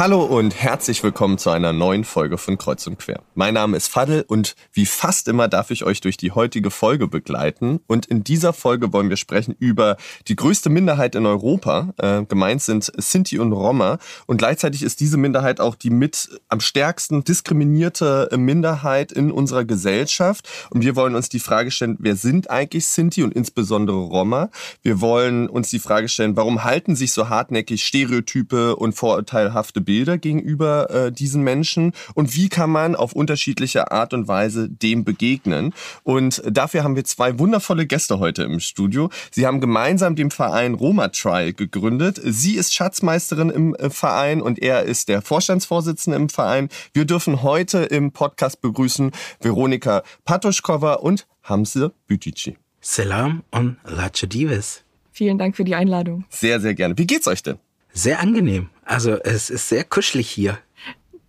Hallo und herzlich willkommen zu einer neuen Folge von Kreuz und Quer. Mein Name ist Fadel und wie fast immer darf ich euch durch die heutige Folge begleiten. Und in dieser Folge wollen wir sprechen über die größte Minderheit in Europa. Äh, gemeint sind Sinti und Roma. Und gleichzeitig ist diese Minderheit auch die mit am stärksten diskriminierte Minderheit in unserer Gesellschaft. Und wir wollen uns die Frage stellen, wer sind eigentlich Sinti und insbesondere Roma? Wir wollen uns die Frage stellen, warum halten sich so hartnäckig Stereotype und vorurteilhafte Bilder gegenüber äh, diesen Menschen und wie kann man auf unterschiedliche Art und Weise dem begegnen. Und dafür haben wir zwei wundervolle Gäste heute im Studio. Sie haben gemeinsam den Verein Roma Trial gegründet. Sie ist Schatzmeisterin im äh, Verein und er ist der Vorstandsvorsitzende im Verein. Wir dürfen heute im Podcast begrüßen Veronika Patuschkova und Hamse Bütici. Salam und Lache Dives. Vielen Dank für die Einladung. Sehr, sehr gerne. Wie geht's euch denn? Sehr angenehm. Also es ist sehr kuschelig hier.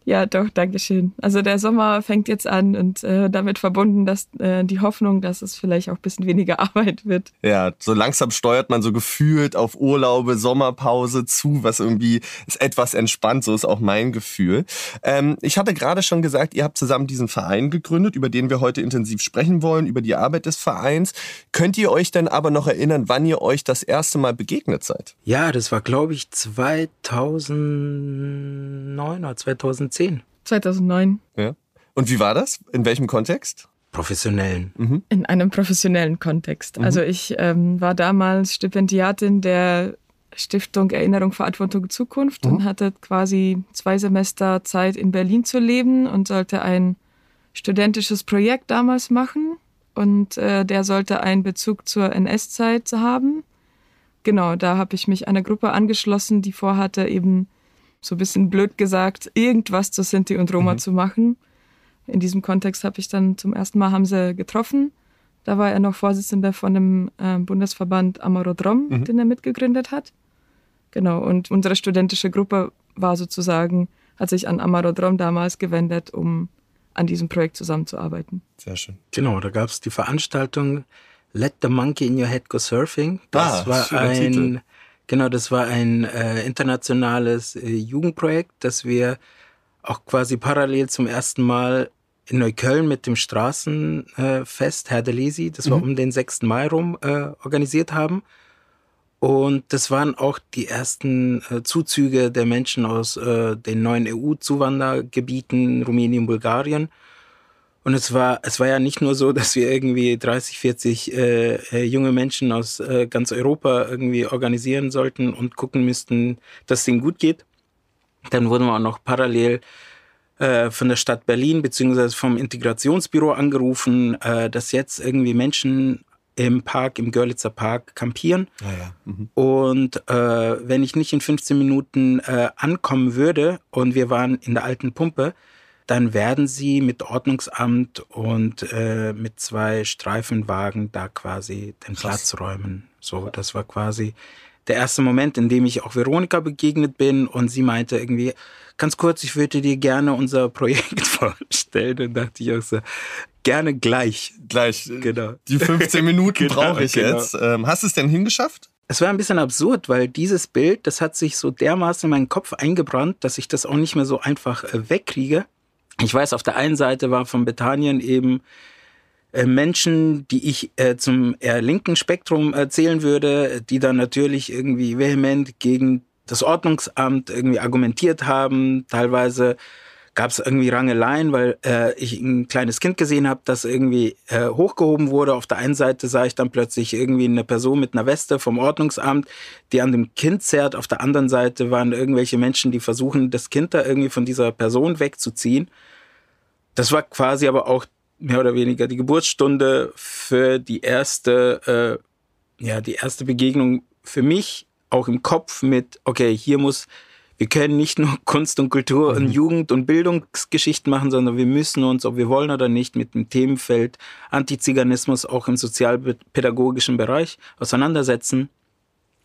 Ja, doch, danke schön. Also der Sommer fängt jetzt an und äh, damit verbunden, dass äh, die Hoffnung, dass es vielleicht auch ein bisschen weniger Arbeit wird. Ja, so langsam steuert man so gefühlt auf Urlaube, Sommerpause zu, was irgendwie ist etwas entspannt, so ist auch mein Gefühl. Ähm, ich hatte gerade schon gesagt, ihr habt zusammen diesen Verein gegründet, über den wir heute intensiv sprechen wollen, über die Arbeit des Vereins. Könnt ihr euch denn aber noch erinnern, wann ihr euch das erste Mal begegnet seid? Ja, das war glaube ich 2009 oder 2010. 2010. 2009. Ja. Und wie war das? In welchem Kontext? Professionellen. Mhm. In einem professionellen Kontext. Mhm. Also ich ähm, war damals Stipendiatin der Stiftung Erinnerung, Verantwortung, Zukunft mhm. und hatte quasi zwei Semester Zeit in Berlin zu leben und sollte ein studentisches Projekt damals machen. Und äh, der sollte einen Bezug zur NS-Zeit haben. Genau, da habe ich mich einer Gruppe angeschlossen, die vorhatte, eben so ein bisschen blöd gesagt, irgendwas zu Sinti und Roma mhm. zu machen. In diesem Kontext habe ich dann zum ersten Mal Hamse getroffen. Da war er noch Vorsitzender von dem äh, Bundesverband Amarodrom, mhm. den er mitgegründet hat. Genau, und unsere studentische Gruppe war sozusagen, hat sich an Amarodrom damals gewendet, um an diesem Projekt zusammenzuarbeiten. Sehr schön. Genau, da gab es die Veranstaltung Let the Monkey in Your Head Go Surfing. Das ah, war ein Titel. Genau, das war ein äh, internationales äh, Jugendprojekt, das wir auch quasi parallel zum ersten Mal in Neukölln mit dem Straßenfest äh, Herr de Lesi, das mhm. war um den 6. Mai rum, äh, organisiert haben. Und das waren auch die ersten äh, Zuzüge der Menschen aus äh, den neuen EU-Zuwandergebieten, Rumänien, Bulgarien. Und es war, es war ja nicht nur so, dass wir irgendwie 30, 40 äh, äh, junge Menschen aus äh, ganz Europa irgendwie organisieren sollten und gucken müssten, dass es ihnen gut geht. Dann wurden wir auch noch parallel äh, von der Stadt Berlin beziehungsweise vom Integrationsbüro angerufen, äh, dass jetzt irgendwie Menschen im Park, im Görlitzer Park campieren. Ah, ja. mhm. Und wenn ich nicht in 15 Minuten ankommen würde und wir waren in der alten Pumpe, dann werden sie mit Ordnungsamt und äh, mit zwei Streifenwagen da quasi den. Platz räumen. So, das war quasi der erste Moment, in dem ich auch Veronika begegnet bin und sie meinte irgendwie, ganz kurz, ich würde dir gerne unser Projekt vorstellen. Und dachte ich auch so, gerne gleich. Gleich, genau. Die 15 Minuten genau, brauche ich genau. jetzt. Ähm, hast du es denn hingeschafft? Es war ein bisschen absurd, weil dieses Bild, das hat sich so dermaßen in meinen Kopf eingebrannt, dass ich das auch nicht mehr so einfach äh, wegkriege. Ich weiß, auf der einen Seite war von Bethanien eben äh, Menschen, die ich äh, zum eher linken Spektrum erzählen würde, die dann natürlich irgendwie vehement gegen das Ordnungsamt irgendwie argumentiert haben, teilweise gab es irgendwie Rangeleien, weil äh, ich ein kleines Kind gesehen habe, das irgendwie äh, hochgehoben wurde. Auf der einen Seite sah ich dann plötzlich irgendwie eine Person mit einer Weste vom Ordnungsamt, die an dem Kind zerrt. Auf der anderen Seite waren irgendwelche Menschen, die versuchen, das Kind da irgendwie von dieser Person wegzuziehen. Das war quasi aber auch mehr oder weniger die Geburtsstunde für die erste, äh, ja, die erste Begegnung für mich auch im Kopf mit, okay, hier muss wir können nicht nur Kunst und Kultur und mhm. Jugend- und Bildungsgeschichten machen, sondern wir müssen uns, ob wir wollen oder nicht, mit dem Themenfeld Antiziganismus auch im sozialpädagogischen Bereich auseinandersetzen.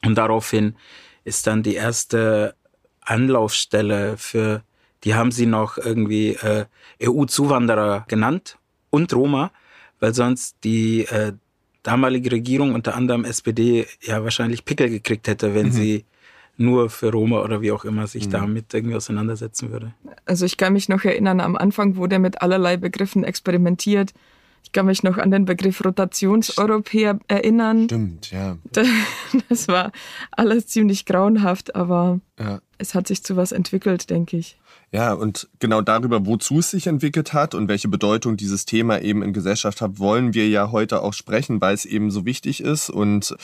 Und daraufhin ist dann die erste Anlaufstelle für Die haben sie noch irgendwie äh, EU-Zuwanderer genannt und Roma, weil sonst die äh, damalige Regierung, unter anderem SPD, ja wahrscheinlich Pickel gekriegt hätte, wenn mhm. sie nur für Roma oder wie auch immer sich mhm. damit irgendwie auseinandersetzen würde. Also ich kann mich noch erinnern, am Anfang wurde mit allerlei Begriffen experimentiert. Ich kann mich noch an den Begriff Rotationseuropäer erinnern. Stimmt, ja. Das war alles ziemlich grauenhaft, aber ja. es hat sich zu was entwickelt, denke ich. Ja, und genau darüber, wozu es sich entwickelt hat und welche Bedeutung dieses Thema eben in Gesellschaft hat, wollen wir ja heute auch sprechen, weil es eben so wichtig ist und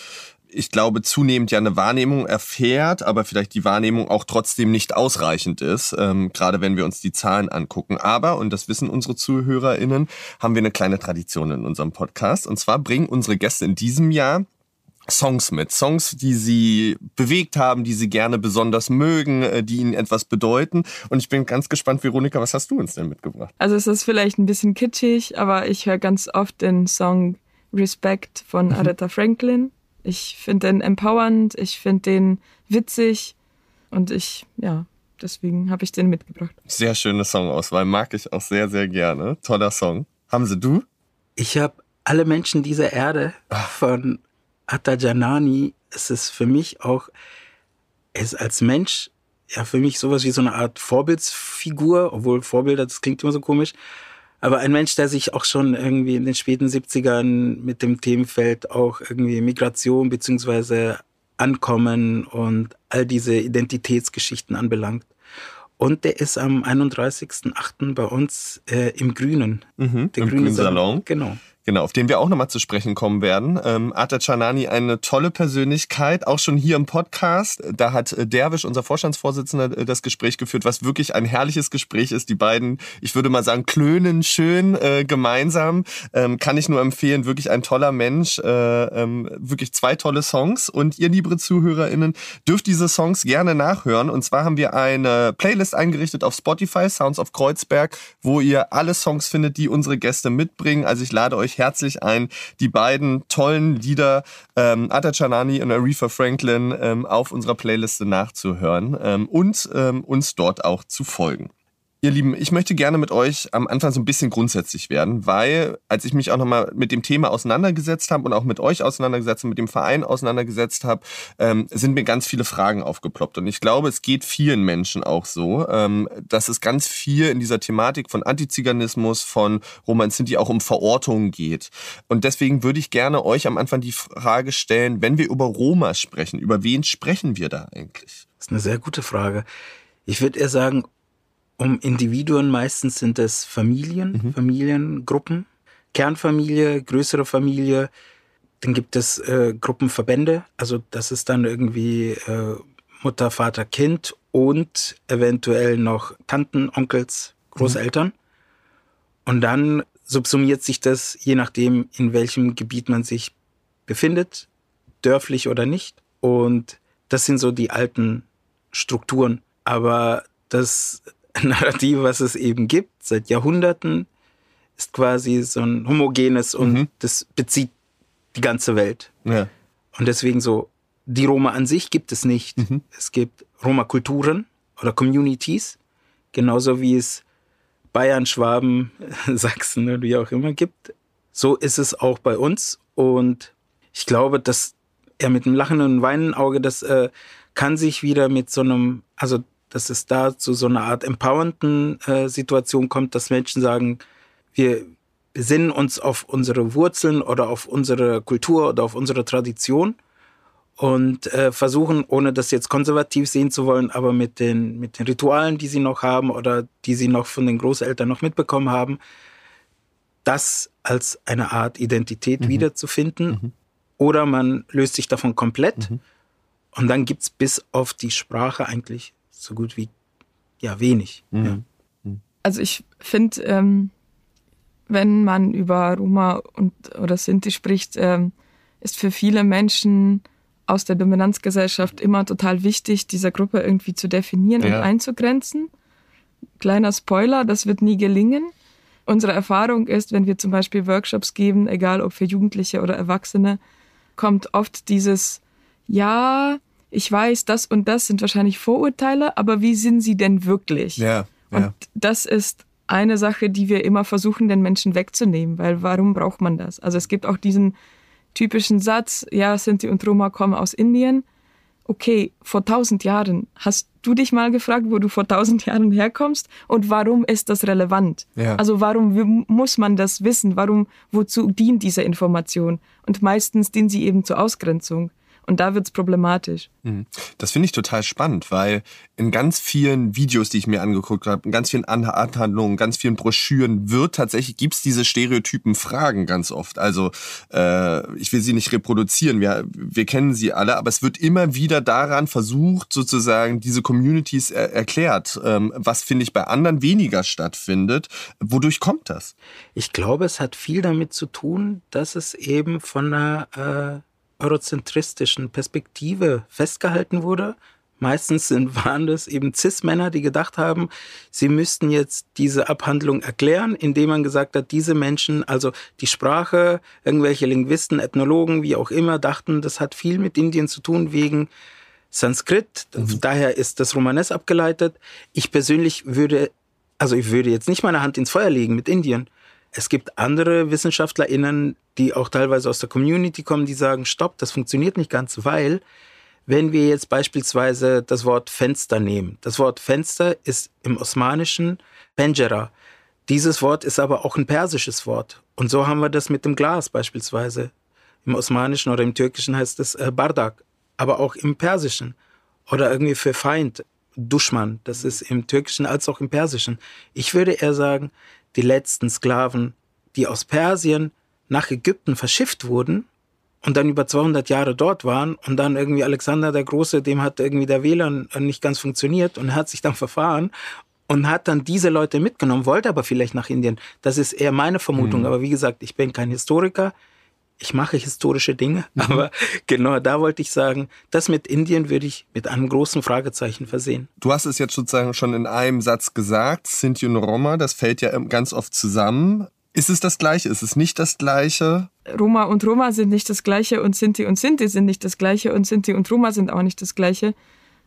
ich glaube, zunehmend ja eine Wahrnehmung erfährt, aber vielleicht die Wahrnehmung auch trotzdem nicht ausreichend ist, ähm, gerade wenn wir uns die Zahlen angucken. Aber, und das wissen unsere ZuhörerInnen, haben wir eine kleine Tradition in unserem Podcast. Und zwar bringen unsere Gäste in diesem Jahr Songs mit. Songs, die sie bewegt haben, die sie gerne besonders mögen, äh, die ihnen etwas bedeuten. Und ich bin ganz gespannt, Veronika, was hast du uns denn mitgebracht? Also es ist vielleicht ein bisschen kitschig, aber ich höre ganz oft den Song Respect von. Aretha Franklin. Ich finde den empowernd, ich finde den witzig und ich, ja, deswegen habe ich den mitgebracht. Sehr schöne Songauswahl, mag ich auch sehr, sehr gerne. Toller Song. Haben Sie du? Ich habe alle Menschen dieser Erde von Atta Janani. Es ist für mich auch, er ist als Mensch ja für mich sowas wie so eine Art Vorbildsfigur, obwohl Vorbilder, das klingt immer so komisch. Aber ein Mensch, der sich auch schon irgendwie in den späten 70ern mit dem Themenfeld auch irgendwie Migration beziehungsweise Ankommen und all diese Identitätsgeschichten anbelangt. Und der ist am 31.08. bei uns äh, im Grünen. Mhm, der Im Grünen Salon. Salon. Genau. Genau, auf den wir auch nochmal zu sprechen kommen werden. Ähm, Ata Chanani, eine tolle Persönlichkeit, auch schon hier im Podcast. Da hat äh, Derwisch, unser Vorstandsvorsitzender, äh, das Gespräch geführt, was wirklich ein herrliches Gespräch ist. Die beiden, ich würde mal sagen, klönen schön äh, gemeinsam. Ähm, kann ich nur empfehlen, wirklich ein toller Mensch. Äh, ähm, wirklich zwei tolle Songs. Und ihr, liebe ZuhörerInnen, dürft diese Songs gerne nachhören. Und zwar haben wir eine Playlist eingerichtet auf Spotify, Sounds of Kreuzberg, wo ihr alle Songs findet, die unsere Gäste mitbringen. Also ich lade euch euch herzlich ein, die beiden tollen Lieder ähm, Atta Chanani und Aretha Franklin ähm, auf unserer Playliste nachzuhören ähm, und ähm, uns dort auch zu folgen. Ihr Lieben, ich möchte gerne mit euch am Anfang so ein bisschen grundsätzlich werden, weil als ich mich auch nochmal mit dem Thema auseinandergesetzt habe und auch mit euch auseinandergesetzt und mit dem Verein auseinandergesetzt habe, ähm, sind mir ganz viele Fragen aufgeploppt. Und ich glaube, es geht vielen Menschen auch so, ähm, dass es ganz viel in dieser Thematik von Antiziganismus, von Roman Sinti auch um Verortungen geht. Und deswegen würde ich gerne euch am Anfang die Frage stellen, wenn wir über Roma sprechen, über wen sprechen wir da eigentlich? Das ist eine sehr gute Frage. Ich würde eher sagen, um Individuen. Meistens sind es Familien, mhm. Familiengruppen, Kernfamilie, größere Familie. Dann gibt es äh, Gruppenverbände. Also das ist dann irgendwie äh, Mutter, Vater, Kind und eventuell noch Tanten, Onkels, Großeltern. Mhm. Und dann subsumiert sich das, je nachdem, in welchem Gebiet man sich befindet, dörflich oder nicht. Und das sind so die alten Strukturen. Aber das Narrativ, was es eben gibt, seit Jahrhunderten, ist quasi so ein homogenes und mhm. das bezieht die ganze Welt. Ja. Und deswegen so, die Roma an sich gibt es nicht. Mhm. Es gibt Roma-Kulturen oder Communities, genauso wie es Bayern, Schwaben, Sachsen oder wie auch immer gibt. So ist es auch bei uns. Und ich glaube, dass er mit einem lachenden und weinenden Auge, das äh, kann sich wieder mit so einem, also dass es da zu so einer Art empowernden äh, Situation kommt, dass Menschen sagen, wir besinnen uns auf unsere Wurzeln oder auf unsere Kultur oder auf unsere Tradition und äh, versuchen, ohne das jetzt konservativ sehen zu wollen, aber mit den, mit den Ritualen, die sie noch haben oder die sie noch von den Großeltern noch mitbekommen haben, das als eine Art Identität mhm. wiederzufinden. Mhm. Oder man löst sich davon komplett. Mhm. Und dann gibt es bis auf die Sprache eigentlich so gut wie ja wenig. Mhm. Ja. Mhm. Also ich finde, ähm, wenn man über Roma und oder Sinti spricht, ähm, ist für viele Menschen aus der Dominanzgesellschaft immer total wichtig, diese Gruppe irgendwie zu definieren ja. und einzugrenzen. Kleiner Spoiler, das wird nie gelingen. Unsere Erfahrung ist, wenn wir zum Beispiel Workshops geben, egal ob für Jugendliche oder Erwachsene, kommt oft dieses, ja, ich weiß, das und das sind wahrscheinlich Vorurteile, aber wie sind sie denn wirklich? Ja. Und ja. das ist eine Sache, die wir immer versuchen, den Menschen wegzunehmen, weil warum braucht man das? Also es gibt auch diesen typischen Satz, ja, Sinti und Roma kommen aus Indien. Okay, vor tausend Jahren, hast du dich mal gefragt, wo du vor tausend Jahren herkommst und warum ist das relevant? Ja. Also warum muss man das wissen? Warum, wozu dient diese Information? Und meistens dient sie eben zur Ausgrenzung. Und da wird es problematisch. Mhm. Das finde ich total spannend, weil in ganz vielen Videos, die ich mir angeguckt habe, in ganz vielen Anhandlungen, ganz vielen Broschüren wird tatsächlich, gibt es diese stereotypen Fragen ganz oft. Also äh, ich will sie nicht reproduzieren, wir, wir kennen sie alle, aber es wird immer wieder daran versucht, sozusagen diese Communities er erklärt, ähm, was finde ich bei anderen weniger stattfindet. Wodurch kommt das? Ich glaube, es hat viel damit zu tun, dass es eben von einer... Äh eurozentristischen Perspektive festgehalten wurde. Meistens sind, waren das eben Cis-Männer, die gedacht haben, sie müssten jetzt diese Abhandlung erklären, indem man gesagt hat, diese Menschen, also die Sprache, irgendwelche Linguisten, Ethnologen, wie auch immer, dachten, das hat viel mit Indien zu tun wegen Sanskrit. Mhm. Daher ist das Romanes abgeleitet. Ich persönlich würde, also ich würde jetzt nicht meine Hand ins Feuer legen mit Indien. Es gibt andere WissenschaftlerInnen, die auch teilweise aus der Community kommen, die sagen, stopp, das funktioniert nicht ganz, weil wenn wir jetzt beispielsweise das Wort Fenster nehmen, das Wort Fenster ist im Osmanischen Penjera. Dieses Wort ist aber auch ein persisches Wort. Und so haben wir das mit dem Glas beispielsweise. Im Osmanischen oder im Türkischen heißt es äh, Bardak, aber auch im Persischen. Oder irgendwie für Feind, Duschman. Das ist im Türkischen als auch im Persischen. Ich würde eher sagen, die letzten Sklaven, die aus Persien nach Ägypten verschifft wurden und dann über 200 Jahre dort waren und dann irgendwie Alexander der Große, dem hat irgendwie der WLAN nicht ganz funktioniert und hat sich dann verfahren und hat dann diese Leute mitgenommen, wollte aber vielleicht nach Indien. Das ist eher meine Vermutung. Mhm. Aber wie gesagt, ich bin kein Historiker ich mache historische Dinge, mhm. aber genau da wollte ich sagen, das mit Indien würde ich mit einem großen Fragezeichen versehen. Du hast es jetzt sozusagen schon in einem Satz gesagt, Sinti und Roma, das fällt ja ganz oft zusammen. Ist es das Gleiche? Ist es nicht das Gleiche? Roma und Roma sind nicht das Gleiche und Sinti und Sinti sind nicht das Gleiche und Sinti und Roma sind auch nicht das Gleiche.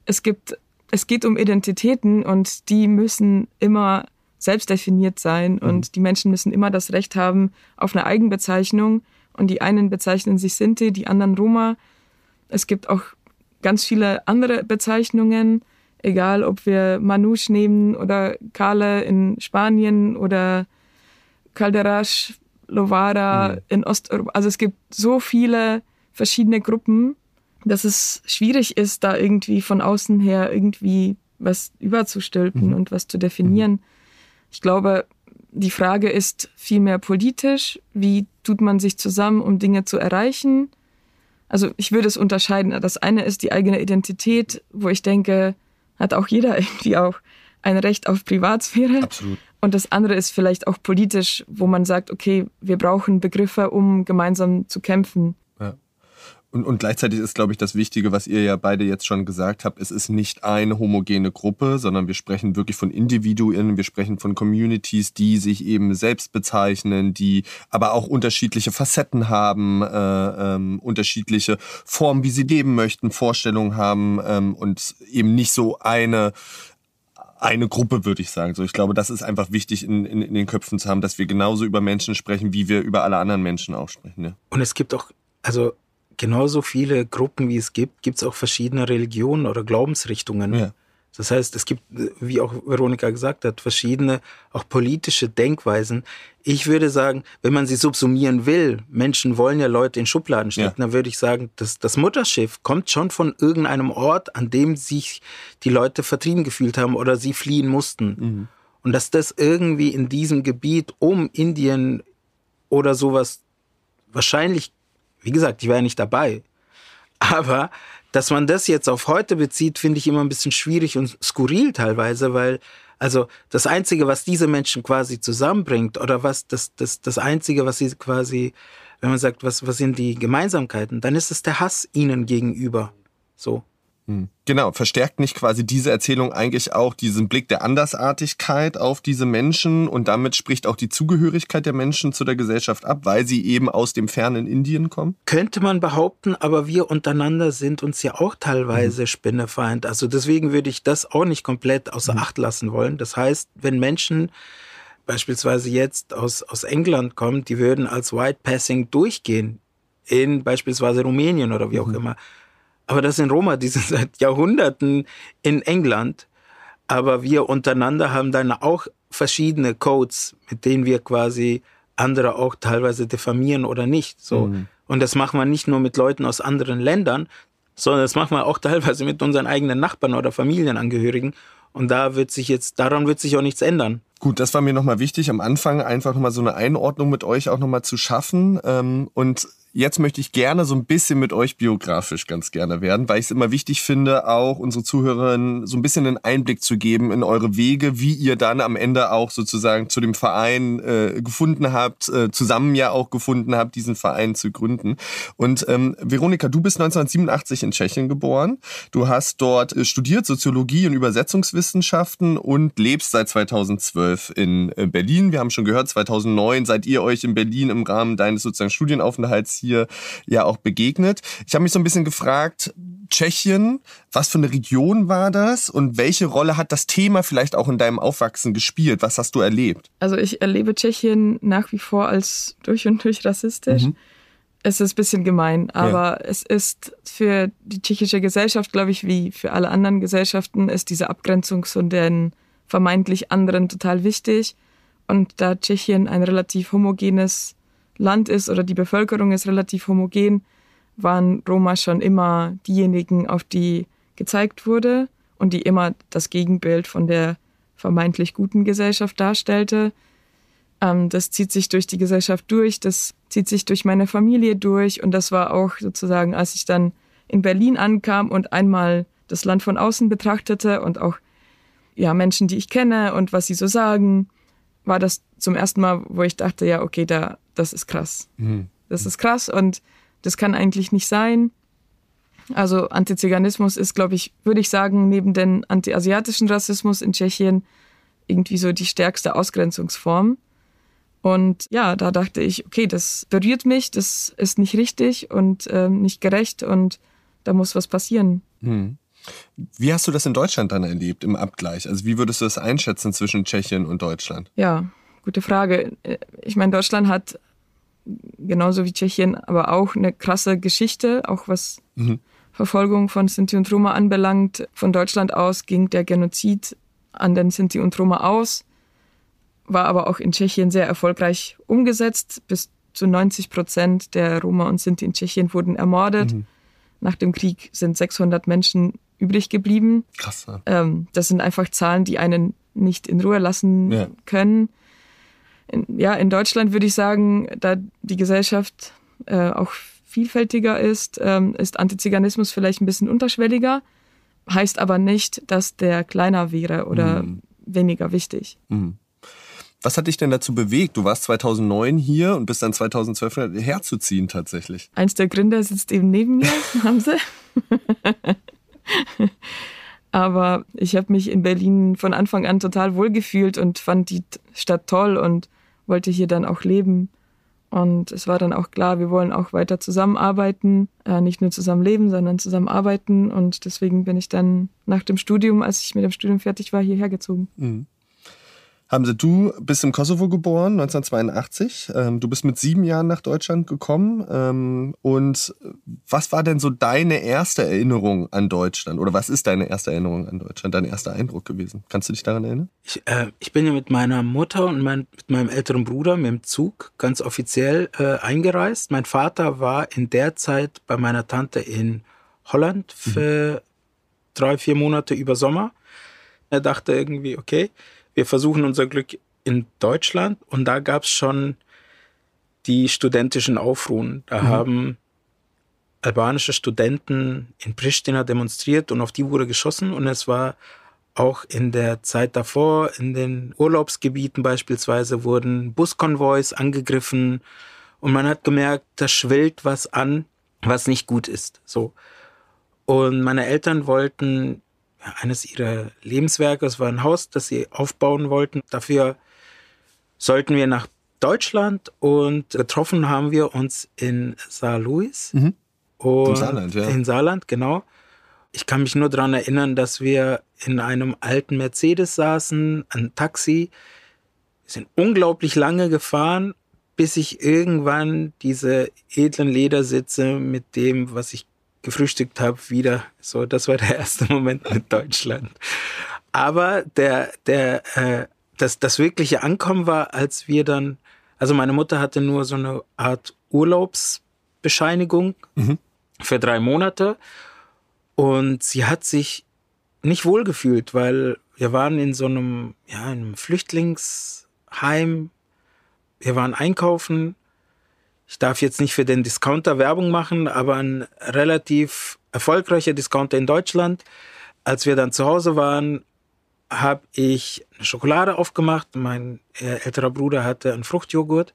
Es gibt, es geht um Identitäten und die müssen immer selbst definiert sein mhm. und die Menschen müssen immer das Recht haben auf eine Eigenbezeichnung und die einen bezeichnen sich Sinti, die anderen Roma. Es gibt auch ganz viele andere Bezeichnungen, egal ob wir Manouche nehmen oder Kale in Spanien oder Calderash, Lovara mhm. in Osteuropa. Also es gibt so viele verschiedene Gruppen, dass es schwierig ist, da irgendwie von außen her irgendwie was überzustülpen mhm. und was zu definieren. Mhm. Ich glaube, die Frage ist vielmehr politisch. Wie tut man sich zusammen, um Dinge zu erreichen? Also ich würde es unterscheiden. Das eine ist die eigene Identität, wo ich denke, hat auch jeder irgendwie auch ein Recht auf Privatsphäre. Absolut. Und das andere ist vielleicht auch politisch, wo man sagt, okay, wir brauchen Begriffe, um gemeinsam zu kämpfen. Und, und gleichzeitig ist, glaube ich, das Wichtige, was ihr ja beide jetzt schon gesagt habt, es ist nicht eine homogene Gruppe, sondern wir sprechen wirklich von Individuen, wir sprechen von Communities, die sich eben selbst bezeichnen, die aber auch unterschiedliche Facetten haben, äh, ähm, unterschiedliche Formen, wie sie leben möchten, Vorstellungen haben ähm, und eben nicht so eine eine Gruppe, würde ich sagen. So, ich glaube, das ist einfach wichtig in, in, in den Köpfen zu haben, dass wir genauso über Menschen sprechen, wie wir über alle anderen Menschen auch sprechen. Ja. Und es gibt auch, also genauso viele Gruppen, wie es gibt, gibt es auch verschiedene Religionen oder Glaubensrichtungen. Ja. Das heißt, es gibt, wie auch Veronika gesagt hat, verschiedene auch politische Denkweisen. Ich würde sagen, wenn man sie subsumieren will, Menschen wollen ja Leute in Schubladen stecken, ja. dann würde ich sagen, dass das Mutterschiff kommt schon von irgendeinem Ort, an dem sich die Leute vertrieben gefühlt haben oder sie fliehen mussten. Mhm. Und dass das irgendwie in diesem Gebiet um Indien oder sowas wahrscheinlich wie gesagt, ich war ja nicht dabei. Aber dass man das jetzt auf heute bezieht, finde ich immer ein bisschen schwierig und skurril teilweise, weil also das Einzige, was diese Menschen quasi zusammenbringt oder was das, das, das Einzige, was sie quasi, wenn man sagt, was, was sind die Gemeinsamkeiten, dann ist es der Hass ihnen gegenüber. So. Genau, verstärkt nicht quasi diese Erzählung eigentlich auch diesen Blick der Andersartigkeit auf diese Menschen und damit spricht auch die Zugehörigkeit der Menschen zu der Gesellschaft ab, weil sie eben aus dem fernen Indien kommen? Könnte man behaupten, aber wir untereinander sind uns ja auch teilweise mhm. Spinnefeind. Also deswegen würde ich das auch nicht komplett außer mhm. Acht lassen wollen. Das heißt, wenn Menschen beispielsweise jetzt aus, aus England kommen, die würden als White Passing durchgehen in beispielsweise Rumänien oder wie auch mhm. immer aber das sind Roma, die sind seit Jahrhunderten in England. Aber wir untereinander haben dann auch verschiedene Codes, mit denen wir quasi andere auch teilweise diffamieren oder nicht. So. Mhm. Und das machen wir nicht nur mit Leuten aus anderen Ländern, sondern das machen wir auch teilweise mit unseren eigenen Nachbarn oder Familienangehörigen. Und da wird sich jetzt, daran wird sich auch nichts ändern. Gut, das war mir nochmal wichtig, am Anfang einfach nochmal so eine Einordnung mit euch auch nochmal zu schaffen. Ähm, und Jetzt möchte ich gerne so ein bisschen mit euch biografisch ganz gerne werden, weil ich es immer wichtig finde, auch unsere Zuhörerinnen so ein bisschen einen Einblick zu geben in eure Wege, wie ihr dann am Ende auch sozusagen zu dem Verein äh, gefunden habt, äh, zusammen ja auch gefunden habt, diesen Verein zu gründen. Und ähm, Veronika, du bist 1987 in Tschechien geboren. Du hast dort äh, studiert Soziologie und Übersetzungswissenschaften und lebst seit 2012 in äh, Berlin. Wir haben schon gehört, 2009 seid ihr euch in Berlin im Rahmen deines sozusagen Studienaufenthalts hier ja auch begegnet. Ich habe mich so ein bisschen gefragt, Tschechien, was für eine Region war das und welche Rolle hat das Thema vielleicht auch in deinem Aufwachsen gespielt? Was hast du erlebt? Also ich erlebe Tschechien nach wie vor als durch und durch rassistisch. Mhm. Es ist ein bisschen gemein, aber ja. es ist für die tschechische Gesellschaft, glaube ich, wie für alle anderen Gesellschaften, ist diese Abgrenzung zu den vermeintlich anderen total wichtig. Und da Tschechien ein relativ homogenes Land ist oder die Bevölkerung ist relativ homogen, waren Roma schon immer diejenigen, auf die gezeigt wurde und die immer das Gegenbild von der vermeintlich guten Gesellschaft darstellte. Ähm, das zieht sich durch die Gesellschaft durch, das zieht sich durch meine Familie durch und das war auch sozusagen, als ich dann in Berlin ankam und einmal das Land von außen betrachtete und auch ja Menschen, die ich kenne und was sie so sagen, war das zum ersten Mal, wo ich dachte, ja, okay, da das ist krass. Mhm. Das ist krass und das kann eigentlich nicht sein. Also Antiziganismus ist, glaube ich, würde ich sagen, neben dem antiasiatischen Rassismus in Tschechien irgendwie so die stärkste Ausgrenzungsform. Und ja, da dachte ich, okay, das berührt mich, das ist nicht richtig und äh, nicht gerecht und da muss was passieren. Hm. Wie hast du das in Deutschland dann erlebt im Abgleich? Also wie würdest du das einschätzen zwischen Tschechien und Deutschland? Ja, gute Frage. Ich meine, Deutschland hat genauso wie Tschechien, aber auch eine krasse Geschichte, auch was mhm. Verfolgung von Sinti und Roma anbelangt. Von Deutschland aus ging der Genozid an den Sinti und Roma aus, war aber auch in Tschechien sehr erfolgreich umgesetzt. Bis zu 90 Prozent der Roma und Sinti in Tschechien wurden ermordet. Mhm. Nach dem Krieg sind 600 Menschen übrig geblieben. Krass. Ähm, das sind einfach Zahlen, die einen nicht in Ruhe lassen ja. können in, ja, in Deutschland würde ich sagen, da die Gesellschaft äh, auch vielfältiger ist, ähm, ist Antiziganismus vielleicht ein bisschen unterschwelliger, heißt aber nicht, dass der kleiner wäre oder mhm. weniger wichtig. Mhm. Was hat dich denn dazu bewegt? Du warst 2009 hier und bist dann 2012 herzuziehen tatsächlich. Eins der Gründer sitzt eben neben mir, haben sie. Aber ich habe mich in Berlin von Anfang an total wohlgefühlt und fand die Stadt toll und wollte hier dann auch leben. Und es war dann auch klar, wir wollen auch weiter zusammenarbeiten, äh, nicht nur zusammen leben, sondern zusammen arbeiten. Und deswegen bin ich dann nach dem Studium, als ich mit dem Studium fertig war, hierher gezogen. Mhm. Hamse, du bist im Kosovo geboren, 1982. Ähm, du bist mit sieben Jahren nach Deutschland gekommen. Ähm, und was war denn so deine erste Erinnerung an Deutschland? Oder was ist deine erste Erinnerung an Deutschland, dein erster Eindruck gewesen? Kannst du dich daran erinnern? Ich, äh, ich bin ja mit meiner Mutter und mein, mit meinem älteren Bruder mit dem Zug ganz offiziell äh, eingereist. Mein Vater war in der Zeit bei meiner Tante in Holland für mhm. drei, vier Monate über Sommer. Er dachte irgendwie, okay, wir versuchen unser Glück in Deutschland und da gab es schon die studentischen Aufruhen. Da mhm. haben albanische Studenten in Pristina demonstriert und auf die wurde geschossen und es war auch in der Zeit davor, in den Urlaubsgebieten beispielsweise, wurden Buskonvois angegriffen und man hat gemerkt, da schwillt was an, was nicht gut ist. So. Und meine Eltern wollten eines ihrer Lebenswerke, es war ein Haus, das sie aufbauen wollten. Dafür sollten wir nach Deutschland und getroffen haben wir uns in Saar Louis. Mhm. Im Saarland, ja. In Saarland, genau. Ich kann mich nur daran erinnern, dass wir in einem alten Mercedes saßen, ein Taxi. Wir sind unglaublich lange gefahren, bis ich irgendwann diese edlen Ledersitze mit dem, was ich gefrühstückt habe, wieder. So, das war der erste Moment mit Deutschland. Aber der, der, äh, das, das wirkliche Ankommen war, als wir dann, also meine Mutter hatte nur so eine Art Urlaubsbescheinigung mhm. für drei Monate und sie hat sich nicht wohlgefühlt, weil wir waren in so einem, ja, einem Flüchtlingsheim, wir waren einkaufen. Ich darf jetzt nicht für den Discounter Werbung machen, aber ein relativ erfolgreicher Discounter in Deutschland. Als wir dann zu Hause waren, habe ich eine Schokolade aufgemacht. Mein äh, älterer Bruder hatte einen Fruchtjoghurt.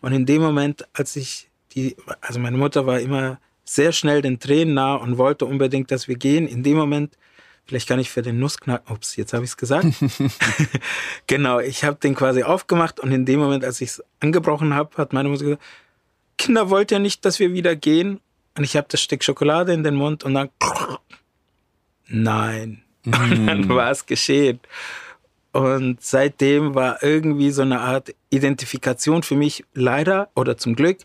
Und in dem Moment, als ich die, also meine Mutter war immer sehr schnell den Tränen nah und wollte unbedingt, dass wir gehen. In dem Moment, vielleicht kann ich für den Nussknack, ups, jetzt habe ich es gesagt. genau, ich habe den quasi aufgemacht und in dem Moment, als ich es angebrochen habe, hat meine Mutter gesagt, Kinder wollt ihr nicht, dass wir wieder gehen? Und ich habe das Stück Schokolade in den Mund und dann nein. Mm. Und dann war es geschehen. Und seitdem war irgendwie so eine Art Identifikation für mich leider oder zum Glück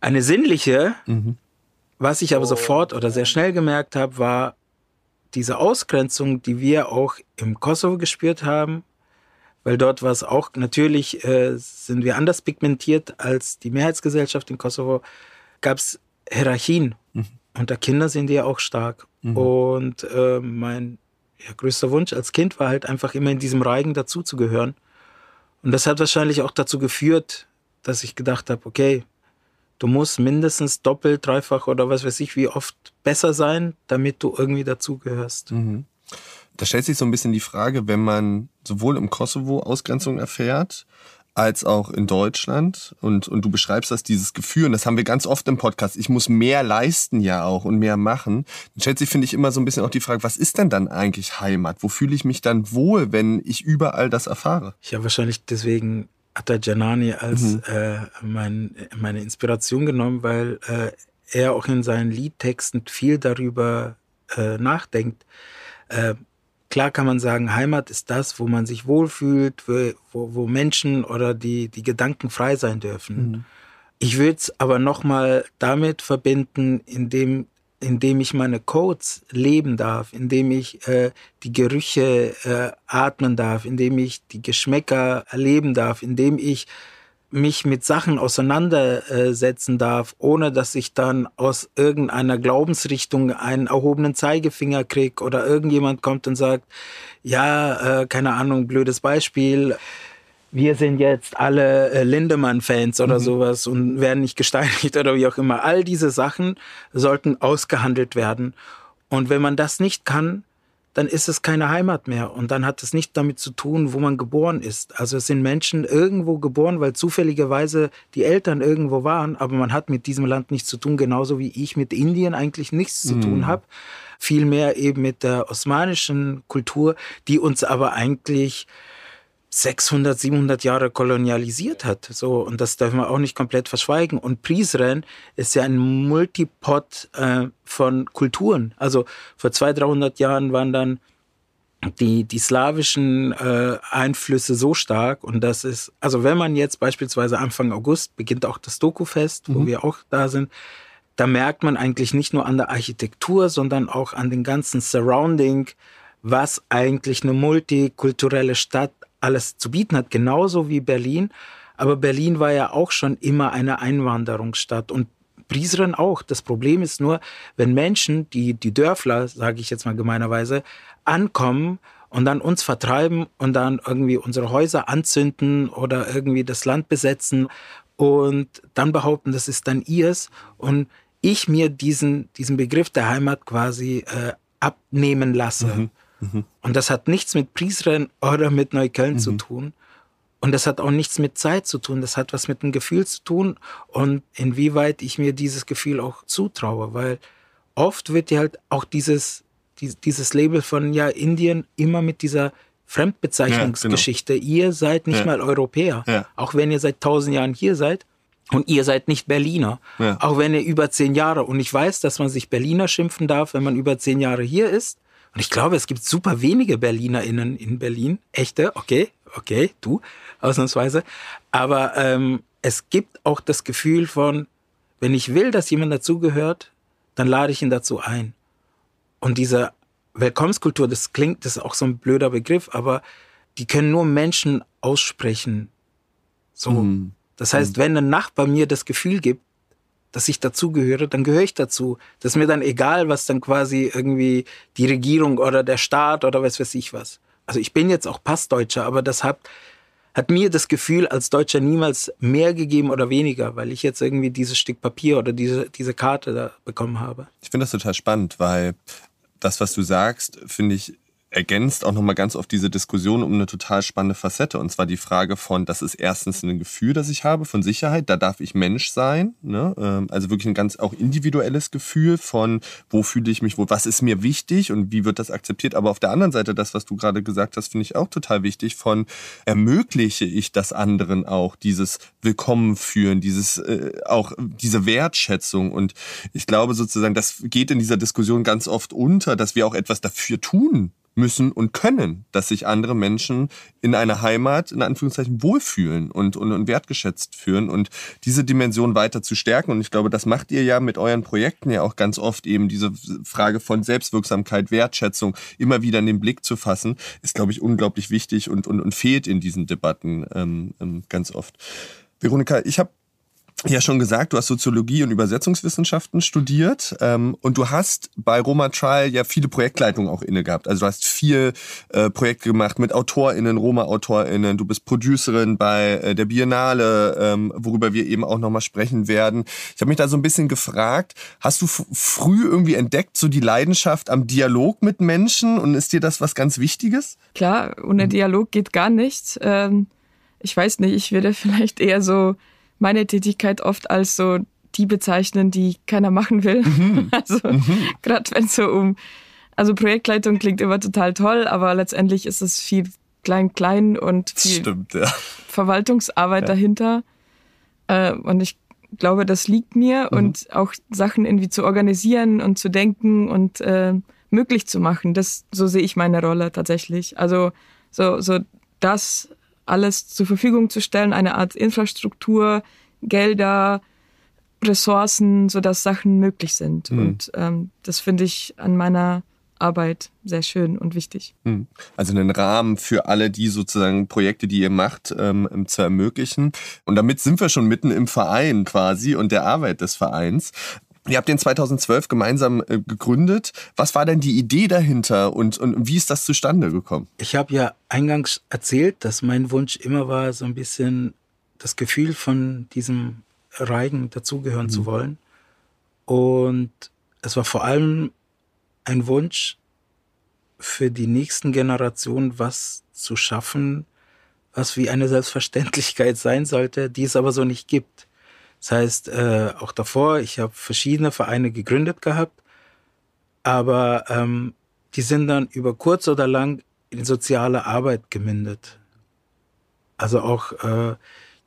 eine sinnliche. Mhm. Was ich aber oh. sofort oder sehr schnell gemerkt habe, war diese Ausgrenzung, die wir auch im Kosovo gespürt haben, weil dort war es auch, natürlich äh, sind wir anders pigmentiert als die Mehrheitsgesellschaft in Kosovo, gab es Hierarchien. Mhm. Unter Kindern sind die ja auch stark. Mhm. Und äh, mein ja, größter Wunsch als Kind war halt einfach immer in diesem Reigen dazuzugehören. Und das hat wahrscheinlich auch dazu geführt, dass ich gedacht habe, okay, du musst mindestens doppelt, dreifach oder was weiß ich, wie oft besser sein, damit du irgendwie dazugehörst. Mhm. Da stellt sich so ein bisschen die Frage, wenn man sowohl im Kosovo Ausgrenzung erfährt, als auch in Deutschland. Und, und du beschreibst das, dieses Gefühl, und das haben wir ganz oft im Podcast, ich muss mehr leisten ja auch und mehr machen. Dann stellt sich, finde ich, immer so ein bisschen auch die Frage, was ist denn dann eigentlich Heimat? Wo fühle ich mich dann wohl, wenn ich überall das erfahre? Habe wahrscheinlich deswegen Atta Janani als mhm. äh, mein, meine Inspiration genommen, weil äh, er auch in seinen Liedtexten viel darüber äh, nachdenkt. Klar kann man sagen, Heimat ist das, wo man sich wohlfühlt, wo, wo Menschen oder die, die Gedanken frei sein dürfen. Mhm. Ich würde es aber nochmal damit verbinden, indem, indem ich meine Codes leben darf, indem ich äh, die Gerüche äh, atmen darf, indem ich die Geschmäcker erleben darf, indem ich mich mit Sachen auseinandersetzen darf, ohne dass ich dann aus irgendeiner Glaubensrichtung einen erhobenen Zeigefinger krieg oder irgendjemand kommt und sagt, ja, äh, keine Ahnung, blödes Beispiel, wir sind jetzt alle äh, Lindemann-Fans oder mhm. sowas und werden nicht gesteinigt oder wie auch immer. All diese Sachen sollten ausgehandelt werden. Und wenn man das nicht kann, dann ist es keine Heimat mehr. Und dann hat es nicht damit zu tun, wo man geboren ist. Also es sind Menschen irgendwo geboren, weil zufälligerweise die Eltern irgendwo waren, aber man hat mit diesem Land nichts zu tun, genauso wie ich mit Indien eigentlich nichts zu tun mhm. habe. Vielmehr eben mit der osmanischen Kultur, die uns aber eigentlich 600, 700 Jahre kolonialisiert hat. So, und das darf man auch nicht komplett verschweigen. Und Prizren ist ja ein Multipot äh, von Kulturen. Also vor 200, 300 Jahren waren dann die, die slawischen äh, Einflüsse so stark. Und das ist, also wenn man jetzt beispielsweise Anfang August beginnt auch das Doku-Fest, mhm. wo wir auch da sind, da merkt man eigentlich nicht nur an der Architektur, sondern auch an den ganzen Surrounding, was eigentlich eine multikulturelle Stadt alles zu bieten hat, genauso wie Berlin. Aber Berlin war ja auch schon immer eine Einwanderungsstadt und Prizren auch. Das Problem ist nur, wenn Menschen, die, die Dörfler, sage ich jetzt mal gemeinerweise, ankommen und dann uns vertreiben und dann irgendwie unsere Häuser anzünden oder irgendwie das Land besetzen und dann behaupten, das ist dann ihrs und ich mir diesen, diesen Begriff der Heimat quasi äh, abnehmen lasse. Mhm. Mhm. Und das hat nichts mit Prizren oder mit Neukölln mhm. zu tun. Und das hat auch nichts mit Zeit zu tun. Das hat was mit dem Gefühl zu tun und inwieweit ich mir dieses Gefühl auch zutraue, weil oft wird ja halt auch dieses, dieses Label von ja Indien immer mit dieser Fremdbezeichnungsgeschichte. Ja, genau. Ihr seid nicht ja. mal Europäer. Ja. Auch wenn ihr seit tausend Jahren hier seid. Und ihr seid nicht Berliner. Auch wenn ihr über zehn Jahre. Und ich weiß, dass man sich Berliner schimpfen darf, wenn man über zehn Jahre hier ist. Und ich glaube, es gibt super wenige BerlinerInnen in Berlin. Echte, okay, okay, du, ausnahmsweise. Aber ähm, es gibt auch das Gefühl von, wenn ich will, dass jemand dazugehört, dann lade ich ihn dazu ein. Und diese Willkommenskultur, das klingt, das ist auch so ein blöder Begriff, aber die können nur Menschen aussprechen. So. Mhm. Das heißt, wenn ein Nachbar mir das Gefühl gibt, dass ich dazugehöre, dann gehöre ich dazu. Das ist mir dann egal, was dann quasi irgendwie die Regierung oder der Staat oder was weiß ich was. Also ich bin jetzt auch Passdeutscher, aber das hat, hat mir das Gefühl als Deutscher niemals mehr gegeben oder weniger, weil ich jetzt irgendwie dieses Stück Papier oder diese, diese Karte da bekommen habe. Ich finde das total spannend, weil das, was du sagst, finde ich ergänzt auch nochmal ganz oft diese Diskussion um eine total spannende Facette. Und zwar die Frage von, das ist erstens ein Gefühl, das ich habe von Sicherheit, da darf ich Mensch sein. Ne? Ähm, also wirklich ein ganz auch individuelles Gefühl von, wo fühle ich mich, wo, was ist mir wichtig und wie wird das akzeptiert. Aber auf der anderen Seite, das, was du gerade gesagt hast, finde ich auch total wichtig, von ermögliche ich das anderen auch, dieses Willkommen führen, dieses äh, auch diese Wertschätzung. Und ich glaube sozusagen, das geht in dieser Diskussion ganz oft unter, dass wir auch etwas dafür tun müssen und können, dass sich andere Menschen in einer Heimat, in Anführungszeichen, wohlfühlen und, und, und wertgeschätzt fühlen und diese Dimension weiter zu stärken. Und ich glaube, das macht ihr ja mit euren Projekten ja auch ganz oft eben diese Frage von Selbstwirksamkeit, Wertschätzung immer wieder in den Blick zu fassen, ist, glaube ich, unglaublich wichtig und, und, und fehlt in diesen Debatten ähm, ähm, ganz oft. Veronika, ich habe ja schon gesagt, du hast Soziologie und Übersetzungswissenschaften studiert ähm, und du hast bei Roma Trial ja viele Projektleitungen auch inne gehabt. Also du hast viel äh, Projekte gemacht mit AutorInnen, Roma-AutorInnen, du bist Producerin bei äh, der Biennale, ähm, worüber wir eben auch nochmal sprechen werden. Ich habe mich da so ein bisschen gefragt, hast du früh irgendwie entdeckt, so die Leidenschaft am Dialog mit Menschen und ist dir das was ganz Wichtiges? Klar, ohne Dialog geht gar nichts. Ähm, ich weiß nicht, ich würde vielleicht eher so meine Tätigkeit oft als so die bezeichnen, die keiner machen will. Mhm. Also mhm. gerade wenn es so um, also Projektleitung klingt immer total toll, aber letztendlich ist es viel klein, klein und viel Stimmt, ja. Verwaltungsarbeit ja. dahinter. Äh, und ich glaube, das liegt mir mhm. und auch Sachen irgendwie zu organisieren und zu denken und äh, möglich zu machen. Das, so sehe ich meine Rolle tatsächlich. Also so, so das alles zur Verfügung zu stellen, eine Art Infrastruktur, Gelder, Ressourcen, sodass Sachen möglich sind. Mhm. Und ähm, das finde ich an meiner Arbeit sehr schön und wichtig. Hm. Also einen Rahmen für alle die sozusagen Projekte, die ihr macht, ähm, zu ermöglichen. Und damit sind wir schon mitten im Verein quasi und der Arbeit des Vereins. Ihr habt den 2012 gemeinsam äh, gegründet. Was war denn die Idee dahinter und, und wie ist das zustande gekommen? Ich habe ja eingangs erzählt, dass mein Wunsch immer war, so ein bisschen das Gefühl von diesem Reigen dazugehören mhm. zu wollen. Und es war vor allem ein Wunsch für die nächsten Generationen, was zu schaffen, was wie eine Selbstverständlichkeit sein sollte, die es aber so nicht gibt. Das heißt, äh, auch davor, ich habe verschiedene Vereine gegründet gehabt, aber ähm, die sind dann über kurz oder lang in soziale Arbeit gemündet. Also auch äh,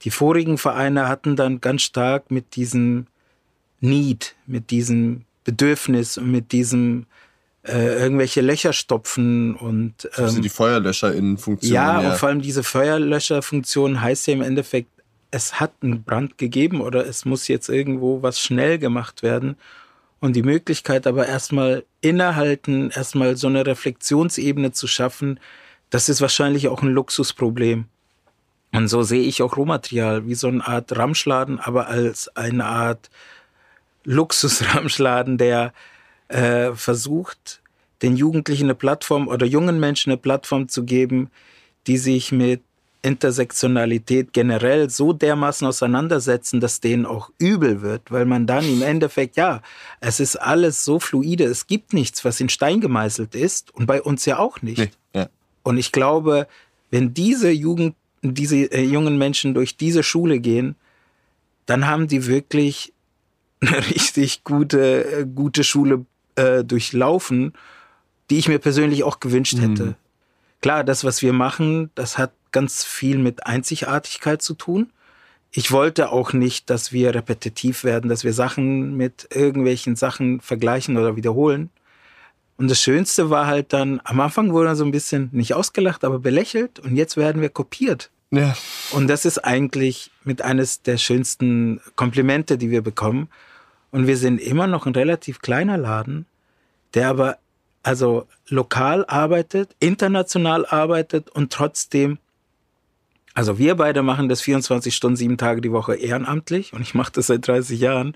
die vorigen Vereine hatten dann ganz stark mit diesem Need, mit diesem Bedürfnis und mit diesem äh, irgendwelche Löcher stopfen und ähm, also die Feuerlöscher in Funktion. Ja, ja, und vor allem diese Feuerlöscherfunktion heißt ja im Endeffekt es hat einen Brand gegeben oder es muss jetzt irgendwo was schnell gemacht werden. Und die Möglichkeit aber erstmal innehalten, erstmal so eine Reflexionsebene zu schaffen, das ist wahrscheinlich auch ein Luxusproblem. Und so sehe ich auch Rohmaterial wie so eine Art Ramschladen, aber als eine Art Luxusramschladen, der äh, versucht, den Jugendlichen eine Plattform oder jungen Menschen eine Plattform zu geben, die sich mit Intersektionalität generell so dermaßen auseinandersetzen, dass denen auch übel wird, weil man dann im Endeffekt, ja, es ist alles so fluide, es gibt nichts, was in Stein gemeißelt ist und bei uns ja auch nicht. Nee, ja. Und ich glaube, wenn diese Jugend, diese äh, jungen Menschen durch diese Schule gehen, dann haben die wirklich eine richtig gute, äh, gute Schule äh, durchlaufen, die ich mir persönlich auch gewünscht hätte. Mhm. Klar, das, was wir machen, das hat ganz viel mit Einzigartigkeit zu tun. Ich wollte auch nicht, dass wir repetitiv werden, dass wir Sachen mit irgendwelchen Sachen vergleichen oder wiederholen. Und das Schönste war halt dann, am Anfang wurde er so ein bisschen nicht ausgelacht, aber belächelt und jetzt werden wir kopiert. Ja. Und das ist eigentlich mit eines der schönsten Komplimente, die wir bekommen. Und wir sind immer noch ein relativ kleiner Laden, der aber also lokal arbeitet, international arbeitet und trotzdem, also wir beide machen das 24 Stunden, sieben Tage die Woche ehrenamtlich und ich mache das seit 30 Jahren.